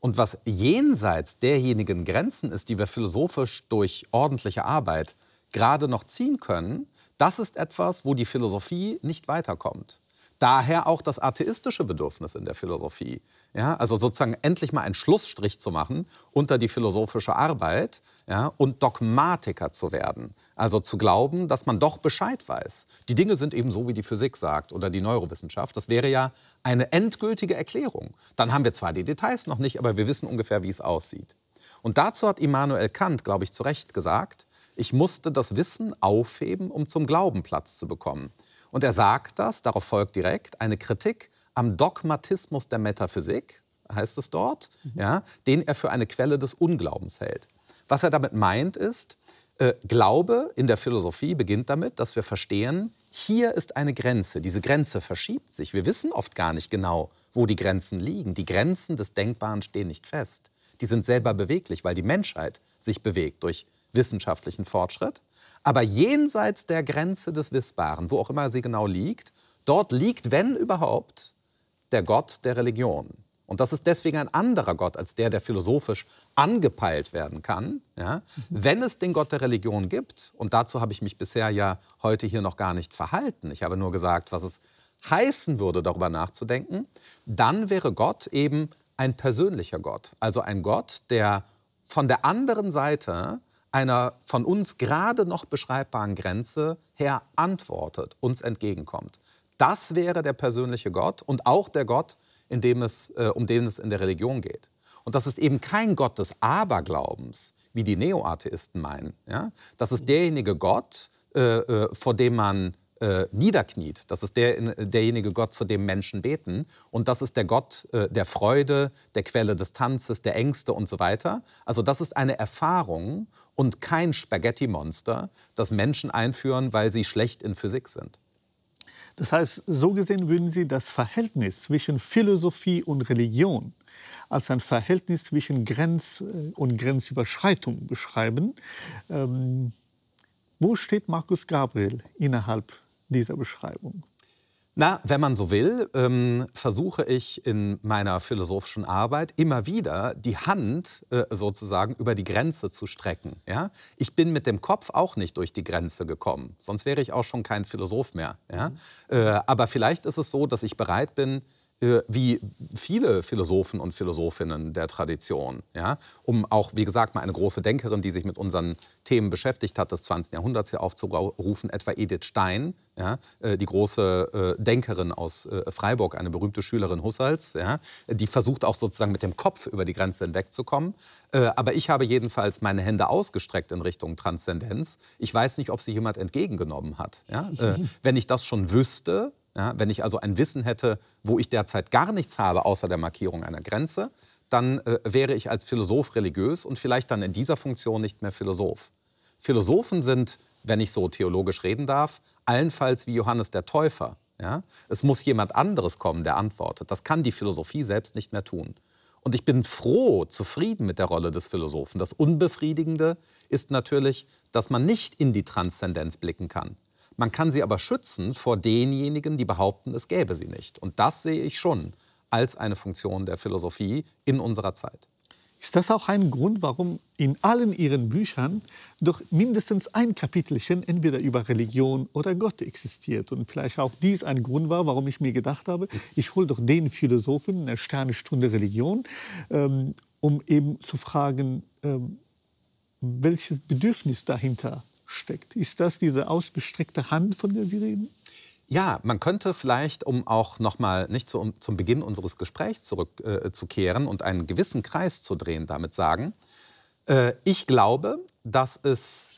Und was jenseits derjenigen Grenzen ist, die wir philosophisch durch ordentliche Arbeit gerade noch ziehen können, das ist etwas, wo die Philosophie nicht weiterkommt. Daher auch das atheistische Bedürfnis in der Philosophie. Ja, also sozusagen endlich mal einen Schlussstrich zu machen unter die philosophische Arbeit ja, und Dogmatiker zu werden. Also zu glauben, dass man doch Bescheid weiß. Die Dinge sind eben so, wie die Physik sagt oder die Neurowissenschaft. Das wäre ja eine endgültige Erklärung. Dann haben wir zwar die Details noch nicht, aber wir wissen ungefähr, wie es aussieht. Und dazu hat Immanuel Kant, glaube ich, zu Recht gesagt, ich musste das Wissen aufheben, um zum Glauben Platz zu bekommen. Und er sagt das, darauf folgt direkt eine Kritik am Dogmatismus der Metaphysik, heißt es dort, mhm. ja, den er für eine Quelle des Unglaubens hält. Was er damit meint ist, äh, Glaube in der Philosophie beginnt damit, dass wir verstehen, hier ist eine Grenze. Diese Grenze verschiebt sich. Wir wissen oft gar nicht genau, wo die Grenzen liegen. Die Grenzen des Denkbaren stehen nicht fest. Die sind selber beweglich, weil die Menschheit sich bewegt durch wissenschaftlichen Fortschritt. Aber jenseits der Grenze des Wissbaren, wo auch immer sie genau liegt, dort liegt, wenn überhaupt, der Gott der Religion. Und das ist deswegen ein anderer Gott als der, der philosophisch angepeilt werden kann. Ja? Wenn es den Gott der Religion gibt, und dazu habe ich mich bisher ja heute hier noch gar nicht verhalten, ich habe nur gesagt, was es heißen würde, darüber nachzudenken, dann wäre Gott eben ein persönlicher Gott. Also ein Gott, der von der anderen Seite einer von uns gerade noch beschreibbaren Grenze her antwortet, uns entgegenkommt. Das wäre der persönliche Gott und auch der Gott, in dem es, äh, um den es in der Religion geht. Und das ist eben kein Gott des Aberglaubens, wie die Neoatheisten meinen. Ja? Das ist derjenige Gott, äh, äh, vor dem man äh, niederkniet. Das ist der, derjenige Gott, zu dem Menschen beten. Und das ist der Gott äh, der Freude, der Quelle des Tanzes, der Ängste und so weiter. Also das ist eine Erfahrung und kein Spaghetti-Monster, das Menschen einführen, weil sie schlecht in Physik sind. Das heißt, so gesehen würden Sie das Verhältnis zwischen Philosophie und Religion als ein Verhältnis zwischen Grenz- äh, und Grenzüberschreitung beschreiben. Ähm, wo steht Markus Gabriel innerhalb dieser Beschreibung? Na, wenn man so will, ähm, versuche ich in meiner philosophischen Arbeit immer wieder die Hand äh, sozusagen über die Grenze zu strecken. Ja? Ich bin mit dem Kopf auch nicht durch die Grenze gekommen, sonst wäre ich auch schon kein Philosoph mehr. Ja? Äh, aber vielleicht ist es so, dass ich bereit bin, wie viele Philosophen und Philosophinnen der Tradition, ja, um auch, wie gesagt, mal eine große Denkerin, die sich mit unseren Themen beschäftigt hat, des 20. Jahrhunderts hier aufzurufen, etwa Edith Stein, ja, äh, die große äh, Denkerin aus Freiburg, eine berühmte Schülerin Husserls, ja, die versucht auch sozusagen mit dem Kopf über die Grenze hinwegzukommen. Aber ich habe jedenfalls meine Hände ausgestreckt in Richtung Transzendenz. Ich weiß nicht, ob sie jemand entgegengenommen hat. Ja. Wenn ich das schon wüsste, ja, wenn ich also ein Wissen hätte, wo ich derzeit gar nichts habe, außer der Markierung einer Grenze, dann äh, wäre ich als Philosoph religiös und vielleicht dann in dieser Funktion nicht mehr Philosoph. Philosophen sind, wenn ich so theologisch reden darf, allenfalls wie Johannes der Täufer. Ja? Es muss jemand anderes kommen, der antwortet. Das kann die Philosophie selbst nicht mehr tun. Und ich bin froh, zufrieden mit der Rolle des Philosophen. Das Unbefriedigende ist natürlich, dass man nicht in die Transzendenz blicken kann. Man kann sie aber schützen vor denjenigen, die behaupten, es gäbe sie nicht. Und das sehe ich schon als eine Funktion der Philosophie in unserer Zeit. Ist das auch ein Grund, warum in allen Ihren Büchern doch mindestens ein Kapitelchen entweder über Religion oder Gott existiert? Und vielleicht auch dies ein Grund war, warum ich mir gedacht habe, ich hole doch den Philosophen in der Sternestunde Religion, ähm, um eben zu fragen, ähm, welches Bedürfnis dahinter steckt. Ist das diese ausgestreckte Hand, von der Sie reden? Ja, man könnte vielleicht, um auch noch mal nicht zu, um, zum Beginn unseres Gesprächs zurückzukehren äh, und einen gewissen Kreis zu drehen, damit sagen, äh, ich glaube, dass es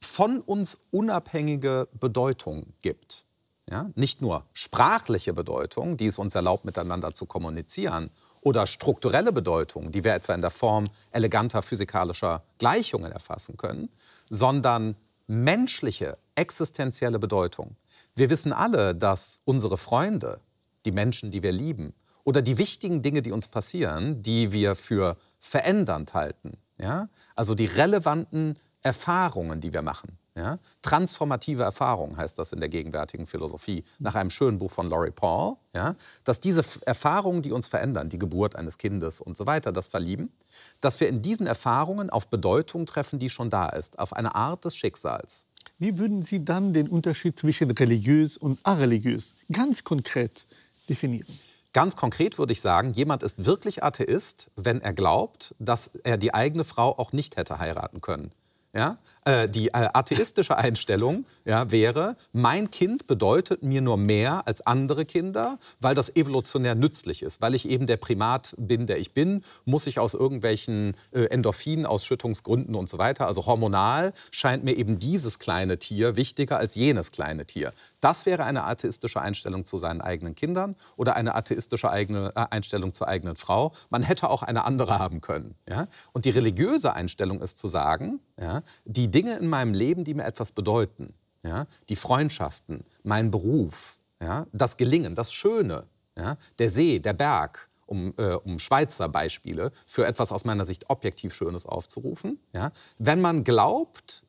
von uns unabhängige Bedeutung gibt. Ja? Nicht nur sprachliche Bedeutung, die es uns erlaubt, miteinander zu kommunizieren, oder strukturelle Bedeutung, die wir etwa in der Form eleganter physikalischer Gleichungen erfassen können, sondern menschliche, existenzielle Bedeutung. Wir wissen alle, dass unsere Freunde, die Menschen, die wir lieben, oder die wichtigen Dinge, die uns passieren, die wir für verändernd halten, ja? also die relevanten Erfahrungen, die wir machen, ja? Transformative Erfahrungen heißt das in der gegenwärtigen Philosophie, nach einem schönen Buch von Laurie Paul, ja? dass diese Erfahrungen, die uns verändern, die Geburt eines Kindes und so weiter, das Verlieben, dass wir in diesen Erfahrungen auf Bedeutung treffen, die schon da ist, auf eine Art des Schicksals. Wie würden Sie dann den Unterschied zwischen religiös und areligiös ganz konkret definieren? Ganz konkret würde ich sagen, jemand ist wirklich Atheist, wenn er glaubt, dass er die eigene Frau auch nicht hätte heiraten können. Ja? Äh, die äh, atheistische Einstellung ja, wäre, mein Kind bedeutet mir nur mehr als andere Kinder, weil das evolutionär nützlich ist. Weil ich eben der Primat bin, der ich bin, muss ich aus irgendwelchen äh, Endorphinausschüttungsgründen und so weiter, also hormonal, scheint mir eben dieses kleine Tier wichtiger als jenes kleine Tier. Das wäre eine atheistische Einstellung zu seinen eigenen Kindern oder eine atheistische eigene, äh, Einstellung zur eigenen Frau. Man hätte auch eine andere haben können. Ja? Und die religiöse Einstellung ist zu sagen, ja, die Dinge in meinem Leben, die mir etwas bedeuten, ja, die Freundschaften, mein Beruf, ja, das Gelingen, das Schöne, ja, der See, der Berg, um, äh, um, Schweizer Beispiele für etwas aus meiner Sicht objektiv Schönes aufzurufen. Ja? Wenn man glaubt,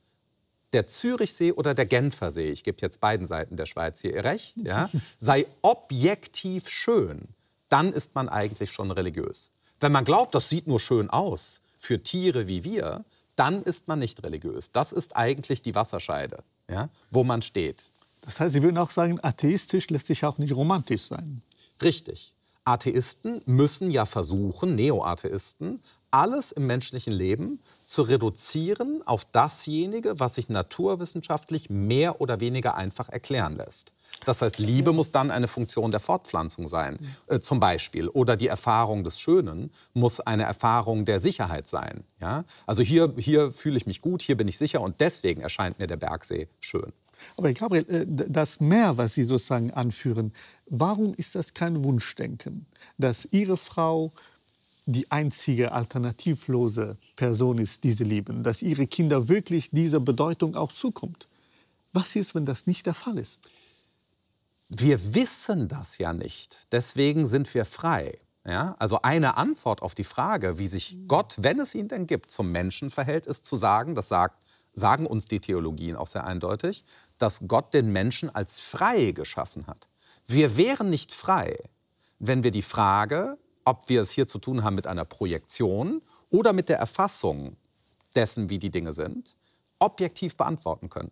der Zürichsee oder der Genfersee, ich gebe jetzt beiden Seiten der Schweiz hier ihr Recht, ja, sei objektiv schön, dann ist man eigentlich schon religiös. Wenn man glaubt, das sieht nur schön aus für Tiere wie wir, dann ist man nicht religiös. Das ist eigentlich die Wasserscheide, ja, wo man steht. Das heißt, Sie würden auch sagen, atheistisch lässt sich auch nicht romantisch sein. Richtig. Atheisten müssen ja versuchen, Neoatheisten, alles im menschlichen Leben zu reduzieren auf dasjenige, was sich naturwissenschaftlich mehr oder weniger einfach erklären lässt. Das heißt, Liebe muss dann eine Funktion der Fortpflanzung sein, äh, zum Beispiel. Oder die Erfahrung des Schönen muss eine Erfahrung der Sicherheit sein. Ja? Also hier, hier fühle ich mich gut, hier bin ich sicher und deswegen erscheint mir der Bergsee schön. Aber Gabriel, äh, das Meer, was Sie sozusagen anführen, warum ist das kein Wunschdenken, dass Ihre Frau die einzige alternativlose Person ist, die Sie lieben, dass Ihre Kinder wirklich dieser Bedeutung auch zukommt? Was ist, wenn das nicht der Fall ist? Wir wissen das ja nicht. Deswegen sind wir frei. Ja? Also eine Antwort auf die Frage, wie sich Gott, wenn es ihn denn gibt, zum Menschen verhält, ist zu sagen, das sagt, sagen uns die Theologien auch sehr eindeutig, dass Gott den Menschen als frei geschaffen hat. Wir wären nicht frei, wenn wir die Frage, ob wir es hier zu tun haben mit einer Projektion oder mit der Erfassung dessen, wie die Dinge sind, objektiv beantworten können.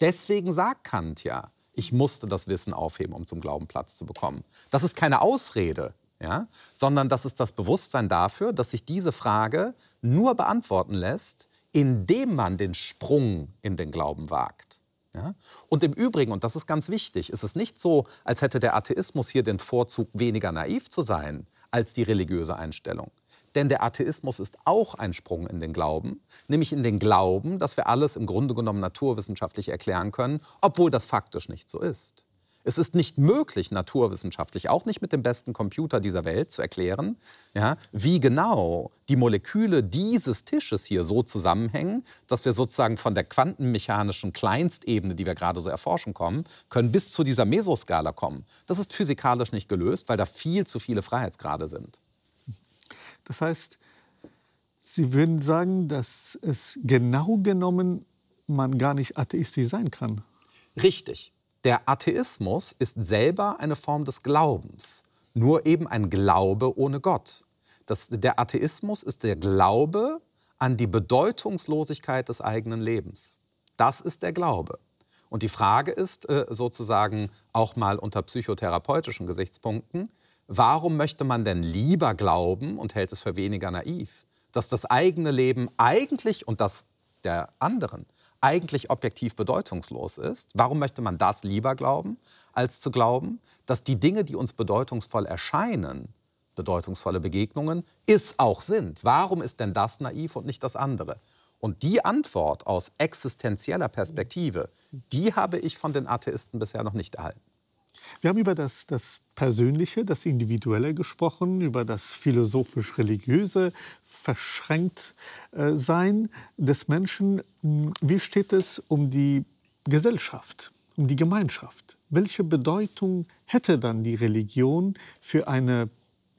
Deswegen sagt Kant ja, ich musste das Wissen aufheben, um zum Glauben Platz zu bekommen. Das ist keine Ausrede, ja, sondern das ist das Bewusstsein dafür, dass sich diese Frage nur beantworten lässt, indem man den Sprung in den Glauben wagt. Ja? Und im Übrigen, und das ist ganz wichtig, ist es nicht so, als hätte der Atheismus hier den Vorzug, weniger naiv zu sein als die religiöse Einstellung. Denn der Atheismus ist auch ein Sprung in den Glauben, nämlich in den Glauben, dass wir alles im Grunde genommen naturwissenschaftlich erklären können, obwohl das faktisch nicht so ist. Es ist nicht möglich, naturwissenschaftlich, auch nicht mit dem besten Computer dieser Welt, zu erklären, ja, wie genau die Moleküle dieses Tisches hier so zusammenhängen, dass wir sozusagen von der quantenmechanischen Kleinstebene, die wir gerade so erforschen kommen, können bis zu dieser Mesoskala kommen. Das ist physikalisch nicht gelöst, weil da viel zu viele Freiheitsgrade sind. Das heißt, Sie würden sagen, dass es genau genommen man gar nicht atheistisch sein kann. Richtig. Der Atheismus ist selber eine Form des Glaubens, nur eben ein Glaube ohne Gott. Das, der Atheismus ist der Glaube an die Bedeutungslosigkeit des eigenen Lebens. Das ist der Glaube. Und die Frage ist äh, sozusagen auch mal unter psychotherapeutischen Gesichtspunkten, warum möchte man denn lieber glauben und hält es für weniger naiv, dass das eigene Leben eigentlich und das der anderen eigentlich objektiv bedeutungslos ist. Warum möchte man das lieber glauben, als zu glauben, dass die Dinge, die uns bedeutungsvoll erscheinen, bedeutungsvolle Begegnungen, es auch sind? Warum ist denn das naiv und nicht das andere? Und die Antwort aus existenzieller Perspektive, die habe ich von den Atheisten bisher noch nicht erhalten. Wir haben über das, das Persönliche, das Individuelle gesprochen, über das philosophisch-religiöse Verschränktsein des Menschen. Wie steht es um die Gesellschaft, um die Gemeinschaft? Welche Bedeutung hätte dann die Religion für eine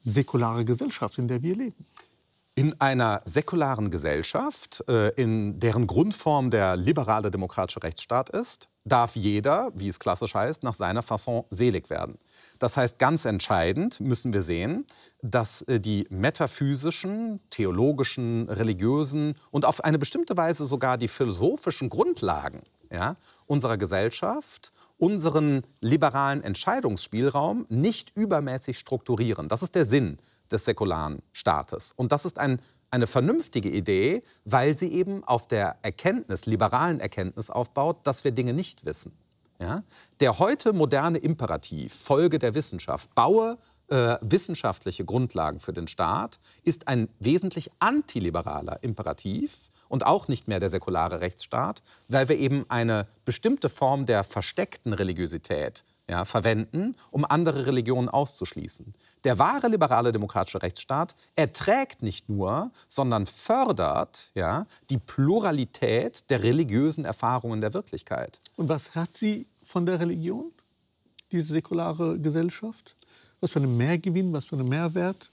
säkulare Gesellschaft, in der wir leben? In einer säkularen Gesellschaft, äh, in deren Grundform der liberale demokratische Rechtsstaat ist, darf jeder, wie es klassisch heißt, nach seiner Fasson selig werden. Das heißt, ganz entscheidend müssen wir sehen, dass äh, die metaphysischen, theologischen, religiösen und auf eine bestimmte Weise sogar die philosophischen Grundlagen ja, unserer Gesellschaft unseren liberalen Entscheidungsspielraum nicht übermäßig strukturieren. Das ist der Sinn des säkularen Staates. Und das ist ein eine vernünftige Idee, weil sie eben auf der Erkenntnis, liberalen Erkenntnis aufbaut, dass wir Dinge nicht wissen. Ja? Der heute moderne Imperativ, Folge der Wissenschaft, baue äh, wissenschaftliche Grundlagen für den Staat, ist ein wesentlich antiliberaler Imperativ und auch nicht mehr der säkulare Rechtsstaat, weil wir eben eine bestimmte Form der versteckten Religiosität ja, verwenden, um andere Religionen auszuschließen. Der wahre liberale demokratische Rechtsstaat erträgt nicht nur, sondern fördert ja, die Pluralität der religiösen Erfahrungen der Wirklichkeit. Und was hat sie von der Religion, diese säkulare Gesellschaft? Was für einen Mehrgewinn, was für einen Mehrwert?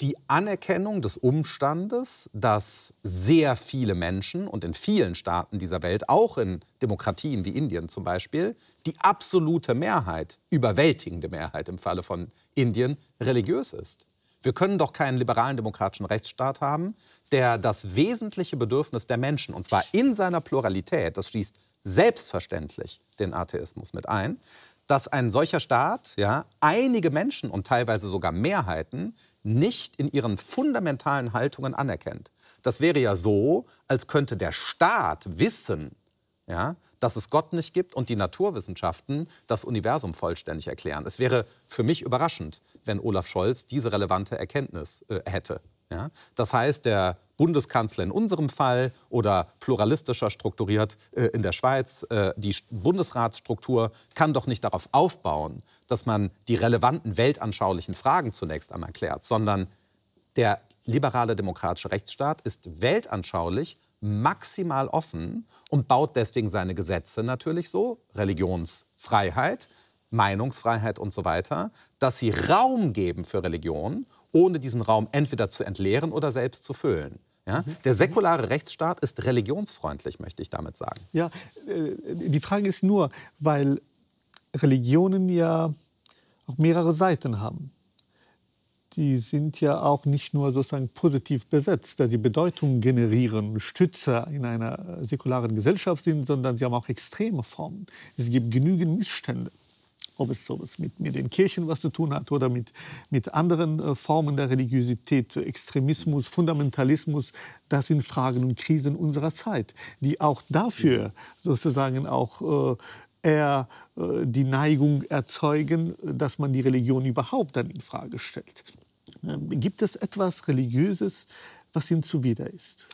Die Anerkennung des Umstandes, dass sehr viele Menschen und in vielen Staaten dieser Welt, auch in Demokratien wie Indien zum Beispiel, die absolute Mehrheit, überwältigende Mehrheit im Falle von Indien, religiös ist. Wir können doch keinen liberalen demokratischen Rechtsstaat haben, der das wesentliche Bedürfnis der Menschen, und zwar in seiner Pluralität, das schließt selbstverständlich den Atheismus mit ein, dass ein solcher Staat ja, einige Menschen und teilweise sogar Mehrheiten nicht in ihren fundamentalen Haltungen anerkennt. Das wäre ja so, als könnte der Staat wissen, ja, dass es Gott nicht gibt und die Naturwissenschaften das Universum vollständig erklären. Es wäre für mich überraschend, wenn Olaf Scholz diese relevante Erkenntnis äh, hätte. Ja? Das heißt, der Bundeskanzler in unserem Fall oder pluralistischer strukturiert äh, in der Schweiz, äh, die Bundesratsstruktur kann doch nicht darauf aufbauen, dass man die relevanten weltanschaulichen Fragen zunächst einmal klärt, sondern der liberale demokratische Rechtsstaat ist weltanschaulich maximal offen und baut deswegen seine Gesetze natürlich so, Religionsfreiheit, Meinungsfreiheit und so weiter, dass sie Raum geben für Religion, ohne diesen Raum entweder zu entleeren oder selbst zu füllen. Ja? Mhm. Der säkulare Rechtsstaat ist religionsfreundlich, möchte ich damit sagen. Ja, äh, die Frage ist nur, weil Religionen ja auch mehrere Seiten haben die sind ja auch nicht nur sozusagen positiv besetzt, da sie Bedeutung generieren, Stützer in einer säkularen Gesellschaft sind, sondern sie haben auch extreme Formen. Es gibt genügend Missstände. Ob es sowas mit, mit den Kirchen was zu tun hat oder mit, mit anderen äh, Formen der Religiosität, Extremismus, Fundamentalismus, das sind Fragen und Krisen unserer Zeit, die auch dafür sozusagen auch äh, eher äh, die Neigung erzeugen, dass man die Religion überhaupt dann in Frage stellt. Ähm, gibt es etwas Religiöses, was ihm zuwider ist?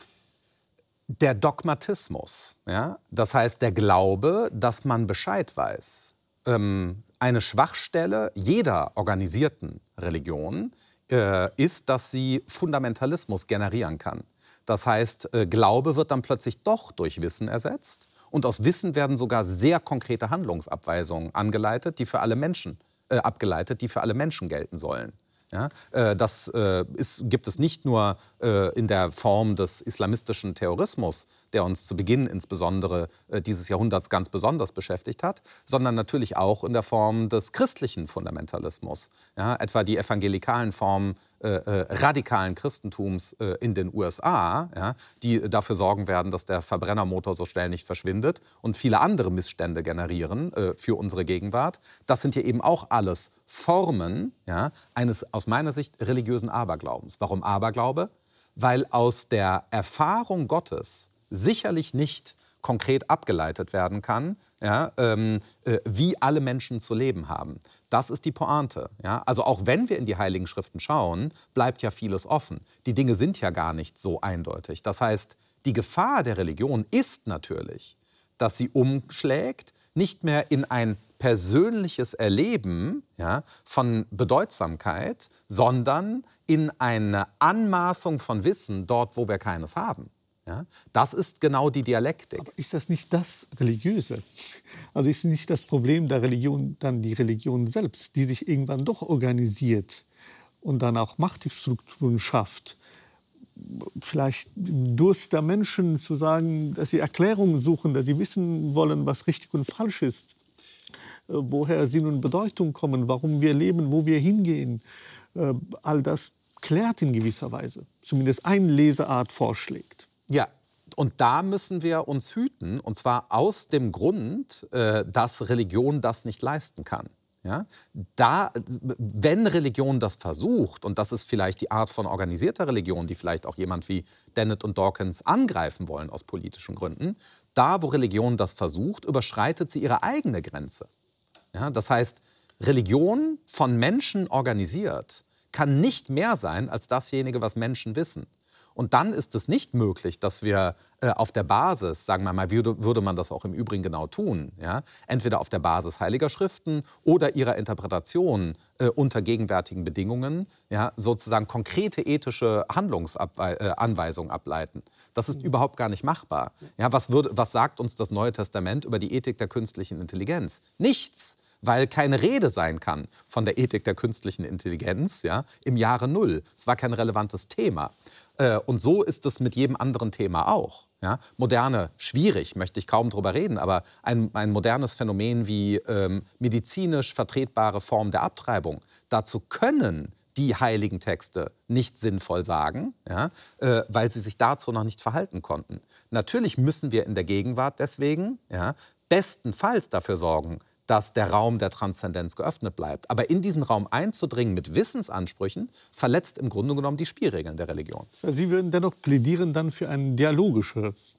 Der Dogmatismus, ja? das heißt der Glaube, dass man Bescheid weiß. Ähm, eine Schwachstelle jeder organisierten Religion äh, ist, dass sie Fundamentalismus generieren kann. Das heißt, äh, Glaube wird dann plötzlich doch durch Wissen ersetzt und aus Wissen werden sogar sehr konkrete Handlungsabweisungen angeleitet, die für alle Menschen äh, abgeleitet, die für alle Menschen gelten sollen. Ja, äh, das äh, ist, gibt es nicht nur äh, in der Form des islamistischen Terrorismus, der uns zu Beginn insbesondere dieses Jahrhunderts ganz besonders beschäftigt hat, sondern natürlich auch in der Form des christlichen Fundamentalismus. Ja, etwa die evangelikalen Formen radikalen Christentums äh, in den USA, ja, die dafür sorgen werden, dass der Verbrennermotor so schnell nicht verschwindet und viele andere Missstände generieren äh, für unsere Gegenwart. Das sind ja eben auch alles Formen ja, eines aus meiner Sicht religiösen Aberglaubens. Warum Aberglaube? Weil aus der Erfahrung Gottes sicherlich nicht konkret abgeleitet werden kann, ja, ähm, äh, wie alle Menschen zu leben haben. Das ist die Pointe. Ja? Also auch wenn wir in die Heiligen Schriften schauen, bleibt ja vieles offen. Die Dinge sind ja gar nicht so eindeutig. Das heißt, die Gefahr der Religion ist natürlich, dass sie umschlägt, nicht mehr in ein persönliches Erleben ja, von Bedeutsamkeit, sondern in eine Anmaßung von Wissen dort, wo wir keines haben. Ja, das ist genau die Dialektik. Aber ist das nicht das Religiöse? Also ist nicht das Problem der Religion dann die Religion selbst, die sich irgendwann doch organisiert und dann auch Machtstrukturen schafft? Vielleicht Durst der Menschen zu sagen, dass sie Erklärungen suchen, dass sie wissen wollen, was richtig und falsch ist, äh, woher Sinn und Bedeutung kommen, warum wir leben, wo wir hingehen. Äh, all das klärt in gewisser Weise, zumindest eine Leseart vorschlägt. Ja, und da müssen wir uns hüten, und zwar aus dem Grund, äh, dass Religion das nicht leisten kann. Ja? Da, wenn Religion das versucht, und das ist vielleicht die Art von organisierter Religion, die vielleicht auch jemand wie Dennett und Dawkins angreifen wollen aus politischen Gründen, da, wo Religion das versucht, überschreitet sie ihre eigene Grenze. Ja? Das heißt, Religion von Menschen organisiert kann nicht mehr sein als dasjenige, was Menschen wissen. Und dann ist es nicht möglich, dass wir äh, auf der Basis, sagen wir mal, würde, würde man das auch im Übrigen genau tun, ja, entweder auf der Basis heiliger Schriften oder ihrer Interpretation äh, unter gegenwärtigen Bedingungen, ja, sozusagen konkrete ethische Handlungsanweisungen äh, ableiten. Das ist mhm. überhaupt gar nicht machbar. Ja, was, würde, was sagt uns das Neue Testament über die Ethik der künstlichen Intelligenz? Nichts weil keine Rede sein kann von der Ethik der künstlichen Intelligenz ja, im Jahre Null. Es war kein relevantes Thema. Äh, und so ist es mit jedem anderen Thema auch. Ja? Moderne, schwierig, möchte ich kaum drüber reden, aber ein, ein modernes Phänomen wie ähm, medizinisch vertretbare Form der Abtreibung. Dazu können die heiligen Texte nicht sinnvoll sagen, ja, äh, weil sie sich dazu noch nicht verhalten konnten. Natürlich müssen wir in der Gegenwart deswegen ja, bestenfalls dafür sorgen, dass der Raum der Transzendenz geöffnet bleibt. Aber in diesen Raum einzudringen mit Wissensansprüchen verletzt im Grunde genommen die Spielregeln der Religion. Sie würden dennoch plädieren dann für ein dialogisches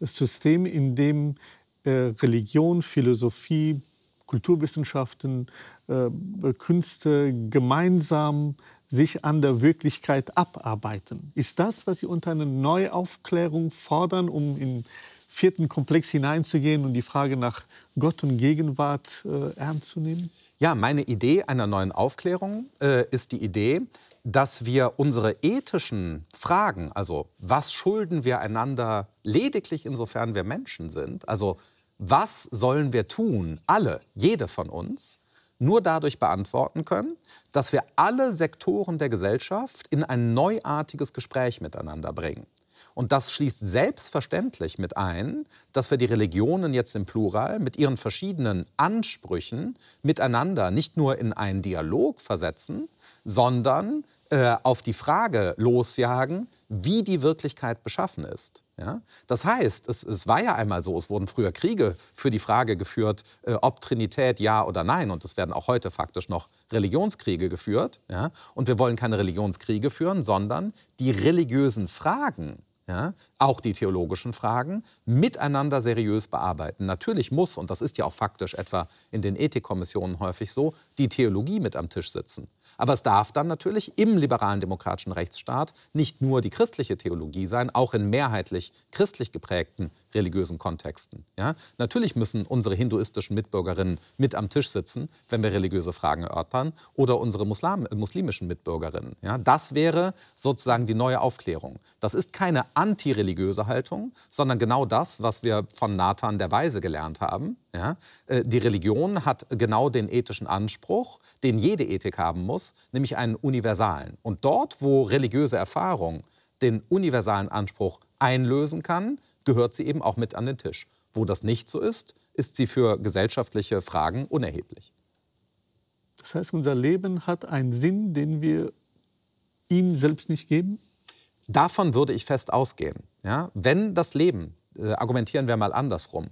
System, in dem äh, Religion, Philosophie, Kulturwissenschaften, äh, Künste gemeinsam sich an der Wirklichkeit abarbeiten. Ist das, was Sie unter einer Neuaufklärung fordern, um in vierten Komplex hineinzugehen und die Frage nach Gott und Gegenwart äh, ernst zu nehmen? Ja, meine Idee einer neuen Aufklärung äh, ist die Idee, dass wir unsere ethischen Fragen, also was schulden wir einander lediglich insofern wir Menschen sind, also was sollen wir tun, alle, jede von uns, nur dadurch beantworten können, dass wir alle Sektoren der Gesellschaft in ein neuartiges Gespräch miteinander bringen. Und das schließt selbstverständlich mit ein, dass wir die Religionen jetzt im Plural mit ihren verschiedenen Ansprüchen miteinander nicht nur in einen Dialog versetzen, sondern äh, auf die Frage losjagen, wie die Wirklichkeit beschaffen ist. Ja? Das heißt, es, es, war ja einmal so, es wurden früher Kriege für die Frage geführt, äh, ob Trinität ja oder nein. Und es werden auch heute faktisch noch Religionskriege geführt. Ja? Und wir wollen keine Religionskriege führen, sondern die religiösen Fragen ja, auch die theologischen Fragen, miteinander seriös bearbeiten. Natürlich muss, und das ist ja auch faktisch etwa in den Ethikkommissionen häufig so, die Theologie mit am Tisch sitzen. Aber es darf dann natürlich im liberalen demokratischen Rechtsstaat nicht nur die christliche Theologie sein, auch in mehrheitlich christlich geprägten religiösen Kontexten. Ja? Natürlich müssen unsere hinduistischen Mitbürgerinnen mit am Tisch sitzen, wenn wir religiöse Fragen erörtern, oder unsere Muslim muslimischen Mitbürgerinnen. Ja? Das wäre sozusagen die neue Aufklärung. Das ist keine antireligiöse Haltung, sondern genau das, was wir von Nathan der Weise gelernt haben. Ja? Äh, die Religion hat genau den ethischen Anspruch, den jede Ethik haben muss, nämlich einen universalen. Und dort, wo religiöse Erfahrung den universalen Anspruch einlösen kann, gehört sie eben auch mit an den Tisch. Wo das nicht so ist, ist sie für gesellschaftliche Fragen unerheblich. Das heißt, unser Leben hat einen Sinn, den wir ihm selbst nicht geben? Davon würde ich fest ausgehen. Ja? Wenn das Leben, äh, argumentieren wir mal andersrum,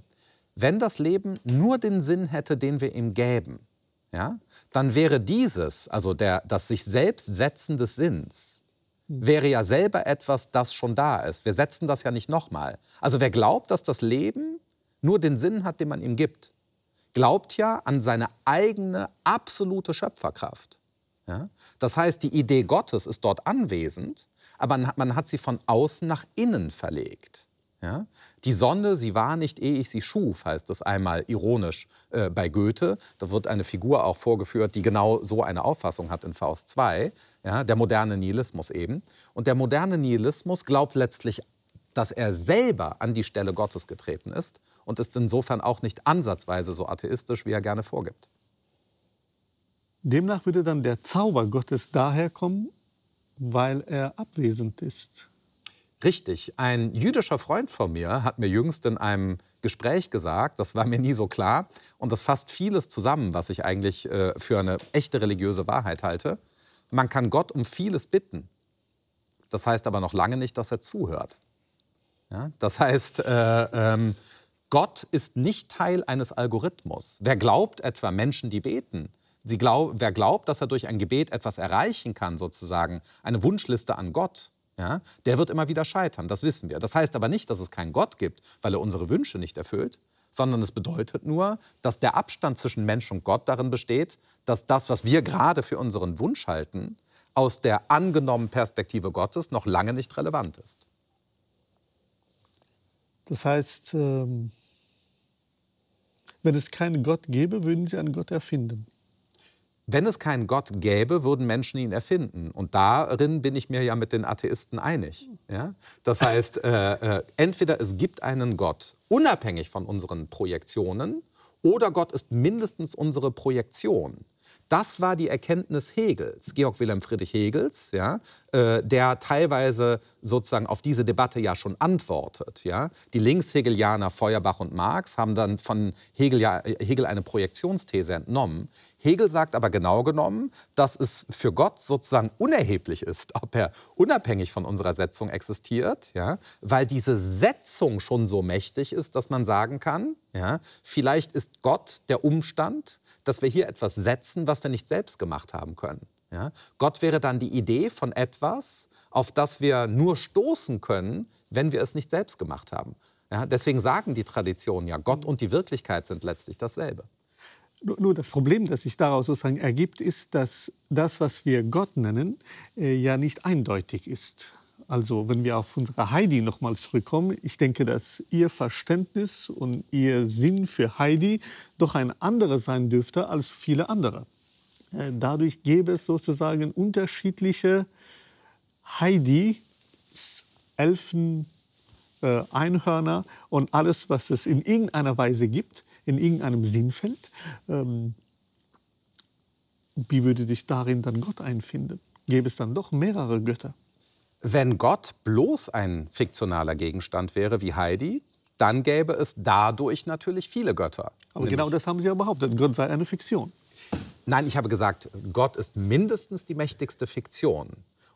wenn das Leben nur den Sinn hätte, den wir ihm gäben, ja, dann wäre dieses, also der, das sich selbst setzen des Sinns, wäre ja selber etwas, das schon da ist. Wir setzen das ja nicht nochmal. Also wer glaubt, dass das Leben nur den Sinn hat, den man ihm gibt, glaubt ja an seine eigene absolute Schöpferkraft. Ja? Das heißt, die Idee Gottes ist dort anwesend, aber man hat sie von außen nach innen verlegt. Ja? Die Sonne, sie war nicht, ehe ich sie schuf, heißt das einmal ironisch äh, bei Goethe. Da wird eine Figur auch vorgeführt, die genau so eine Auffassung hat in Faust 2, ja? der moderne Nihilismus eben. Und der moderne Nihilismus glaubt letztlich, dass er selber an die Stelle Gottes getreten ist und ist insofern auch nicht ansatzweise so atheistisch, wie er gerne vorgibt. Demnach würde dann der Zauber Gottes daherkommen, weil er abwesend ist. Richtig. Ein jüdischer Freund von mir hat mir jüngst in einem Gespräch gesagt, das war mir nie so klar, und das fasst vieles zusammen, was ich eigentlich äh, für eine echte religiöse Wahrheit halte. Man kann Gott um vieles bitten. Das heißt aber noch lange nicht, dass er zuhört. Ja? Das heißt, äh, ähm, Gott ist nicht Teil eines Algorithmus. Wer glaubt etwa Menschen, die beten, glaub, wer glaubt, dass er durch ein Gebet etwas erreichen kann, sozusagen, eine Wunschliste an Gott, ja, der wird immer wieder scheitern, das wissen wir. Das heißt aber nicht, dass es keinen Gott gibt, weil er unsere Wünsche nicht erfüllt, sondern es bedeutet nur, dass der Abstand zwischen Mensch und Gott darin besteht, dass das, was wir gerade für unseren Wunsch halten, aus der angenommenen Perspektive Gottes noch lange nicht relevant ist. Das heißt, ähm, wenn es keinen Gott gäbe, würden Sie einen Gott erfinden. Wenn es keinen Gott gäbe, würden Menschen ihn erfinden. Und darin bin ich mir ja mit den Atheisten einig. Ja? Das heißt, äh, äh, entweder es gibt einen Gott, unabhängig von unseren Projektionen, oder Gott ist mindestens unsere Projektion. Das war die Erkenntnis Hegels, Georg Wilhelm Friedrich Hegels, ja, äh, der teilweise sozusagen auf diese Debatte ja schon antwortet. Ja. Die Linkshegelianer Feuerbach und Marx haben dann von Hegel, ja, Hegel eine Projektionsthese entnommen. Hegel sagt aber genau genommen, dass es für Gott sozusagen unerheblich ist, ob er unabhängig von unserer Setzung existiert, ja, weil diese Setzung schon so mächtig ist, dass man sagen kann, ja, vielleicht ist Gott der Umstand, dass wir hier etwas setzen, was wir nicht selbst gemacht haben können. Ja? Gott wäre dann die Idee von etwas, auf das wir nur stoßen können, wenn wir es nicht selbst gemacht haben. Ja? Deswegen sagen die Traditionen ja, Gott und die Wirklichkeit sind letztlich dasselbe. Nur das Problem, das sich daraus sozusagen ergibt, ist, dass das, was wir Gott nennen, äh, ja nicht eindeutig ist. Also wenn wir auf unsere Heidi nochmal zurückkommen, ich denke, dass Ihr Verständnis und Ihr Sinn für Heidi doch ein anderes sein dürfte als viele andere. Äh, dadurch gäbe es sozusagen unterschiedliche Heidi, Elfen, äh, Einhörner und alles, was es in irgendeiner Weise gibt, in irgendeinem Sinnfeld. Ähm, wie würde sich darin dann Gott einfinden? Gäbe es dann doch mehrere Götter? Wenn Gott bloß ein fiktionaler Gegenstand wäre wie Heidi, dann gäbe es dadurch natürlich viele Götter. Aber genau das haben Sie ja behauptet, Gott sei eine Fiktion. Nein, ich habe gesagt, Gott ist mindestens die mächtigste Fiktion.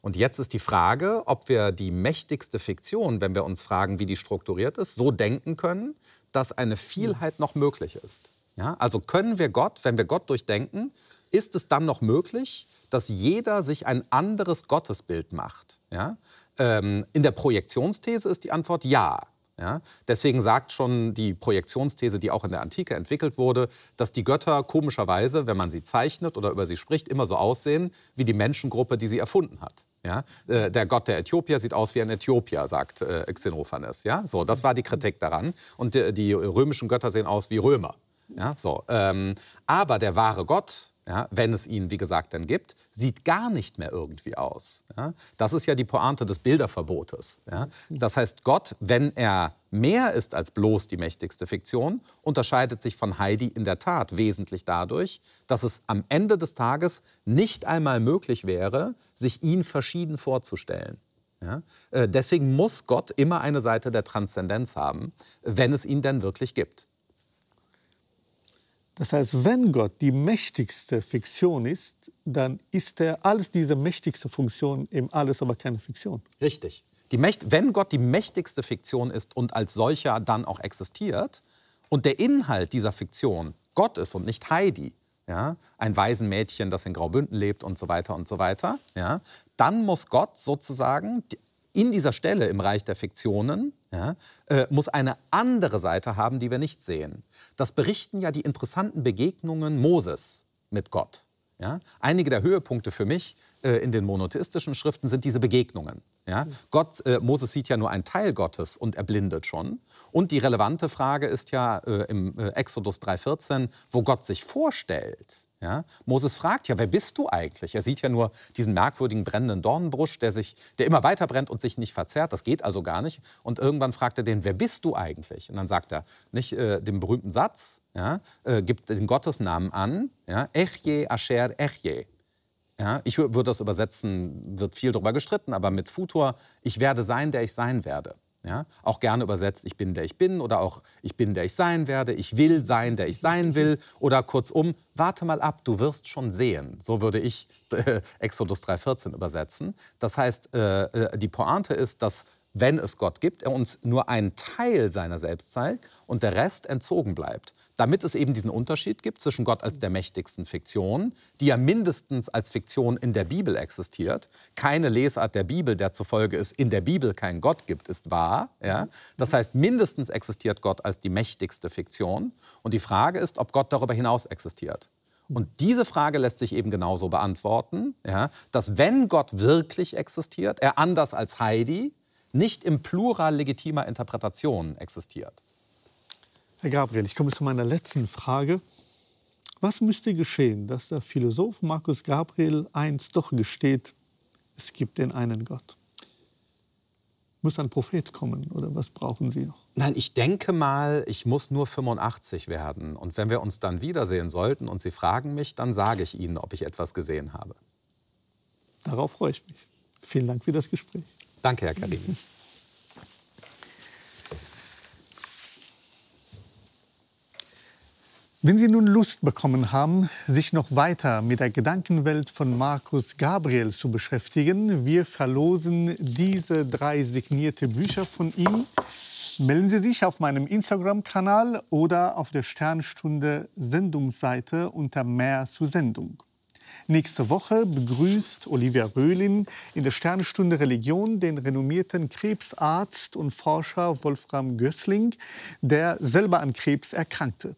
Und jetzt ist die Frage, ob wir die mächtigste Fiktion, wenn wir uns fragen, wie die strukturiert ist, so denken können, dass eine Vielheit noch möglich ist. Ja? Also können wir Gott, wenn wir Gott durchdenken, ist es dann noch möglich, dass jeder sich ein anderes Gottesbild macht. Ja? Ähm, in der Projektionsthese ist die Antwort ja. Ja? Deswegen sagt schon die Projektionsthese, die auch in der Antike entwickelt wurde, dass die Götter komischerweise, wenn man sie zeichnet oder über sie spricht, immer so aussehen wie die Menschengruppe, die sie erfunden hat. Ja? Äh, der Gott der Äthiopier sieht aus wie ein Äthiopier, sagt äh, Xenophanes. Ja? So, das war die Kritik daran. Und die, die römischen Götter sehen aus wie Römer. Ja? So, ähm, aber der wahre Gott ja, wenn es ihn, wie gesagt, denn gibt, sieht gar nicht mehr irgendwie aus. Ja. Das ist ja die Pointe des Bilderverbotes. Ja. Das heißt, Gott, wenn er mehr ist als bloß die mächtigste Fiktion, unterscheidet sich von Heidi in der Tat wesentlich dadurch, dass es am Ende des Tages nicht einmal möglich wäre, sich ihn verschieden vorzustellen. Ja? Äh, deswegen muss Gott immer eine Seite der Transzendenz haben, wenn es ihn denn wirklich gibt. Das heißt, wenn Gott die mächtigste Fiktion ist, dann ist er als diese mächtigste Funktion eben alles, aber keine Fiktion. Richtig. Die Mächt wenn Gott die mächtigste Fiktion ist und als solcher dann auch existiert und der Inhalt dieser Fiktion Gott ist und nicht Heidi, ja, ein Waisenmädchen, das in Graubünden lebt und so weiter und so weiter, ja, dann muss Gott sozusagen in dieser Stelle im Reich der Fiktionen ja, äh, muss eine andere Seite haben, die wir nicht sehen. Das berichten ja die interessanten Begegnungen Moses mit Gott. Ja? Einige der Höhepunkte für mich äh, in den monotheistischen Schriften sind diese Begegnungen. Ja? Gott, äh, Moses sieht ja nur einen Teil Gottes und er blindet schon. Und die relevante Frage ist ja äh, im äh, Exodus 3,14, wo Gott sich vorstellt. Ja? Moses fragt ja, wer bist du eigentlich? Er sieht ja nur diesen merkwürdigen brennenden Dornenbusch, der, sich, der immer weiter brennt und sich nicht verzerrt. Das geht also gar nicht. Und irgendwann fragt er den, wer bist du eigentlich? Und dann sagt er nicht äh, den berühmten Satz, ja, äh, gibt den Gottesnamen an, ja, Echje Asher Echje. Ja, ich würde das übersetzen, wird viel darüber gestritten, aber mit Futur, ich werde sein, der ich sein werde. Ja? Auch gerne übersetzt, ich bin der ich bin oder auch ich bin der ich sein werde, ich will sein, der ich sein will oder kurzum, warte mal ab, du wirst schon sehen. So würde ich äh, Exodus 3,14 übersetzen. Das heißt, äh, äh, die Pointe ist, dass wenn es Gott gibt, er uns nur einen Teil seiner selbst zeigt und der Rest entzogen bleibt damit es eben diesen Unterschied gibt zwischen Gott als der mächtigsten Fiktion, die ja mindestens als Fiktion in der Bibel existiert. Keine Lesart der Bibel, der zufolge es in der Bibel keinen Gott gibt, ist wahr. Ja? Das heißt, mindestens existiert Gott als die mächtigste Fiktion. Und die Frage ist, ob Gott darüber hinaus existiert. Und diese Frage lässt sich eben genauso beantworten, ja, dass wenn Gott wirklich existiert, er anders als Heidi nicht im Plural legitimer Interpretation existiert. Herr Gabriel, ich komme zu meiner letzten Frage. Was müsste geschehen, dass der Philosoph Markus Gabriel einst doch gesteht, es gibt den einen Gott? Muss ein Prophet kommen oder was brauchen Sie noch? Nein, ich denke mal, ich muss nur 85 werden. Und wenn wir uns dann wiedersehen sollten und Sie fragen mich, dann sage ich Ihnen, ob ich etwas gesehen habe. Darauf freue ich mich. Vielen Dank für das Gespräch. Danke, Herr Karim. Wenn Sie nun Lust bekommen haben, sich noch weiter mit der Gedankenwelt von Markus Gabriel zu beschäftigen, wir verlosen diese drei signierte Bücher von ihm. Melden Sie sich auf meinem Instagram-Kanal oder auf der Sternstunde Sendungsseite unter Mehr zur Sendung. Nächste Woche begrüßt Olivia Röhlin in der Sternstunde Religion den renommierten Krebsarzt und Forscher Wolfram Gößling, der selber an Krebs erkrankte.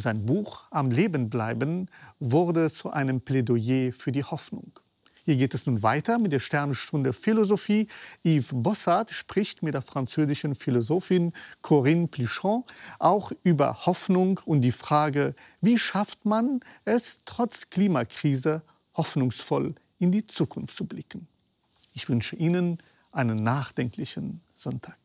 Sein Buch Am Leben bleiben wurde zu einem Plädoyer für die Hoffnung. Hier geht es nun weiter mit der Sternenstunde Philosophie. Yves Bossart spricht mit der französischen Philosophin Corinne Plichon auch über Hoffnung und die Frage, wie schafft man es, trotz Klimakrise hoffnungsvoll in die Zukunft zu blicken. Ich wünsche Ihnen einen nachdenklichen Sonntag.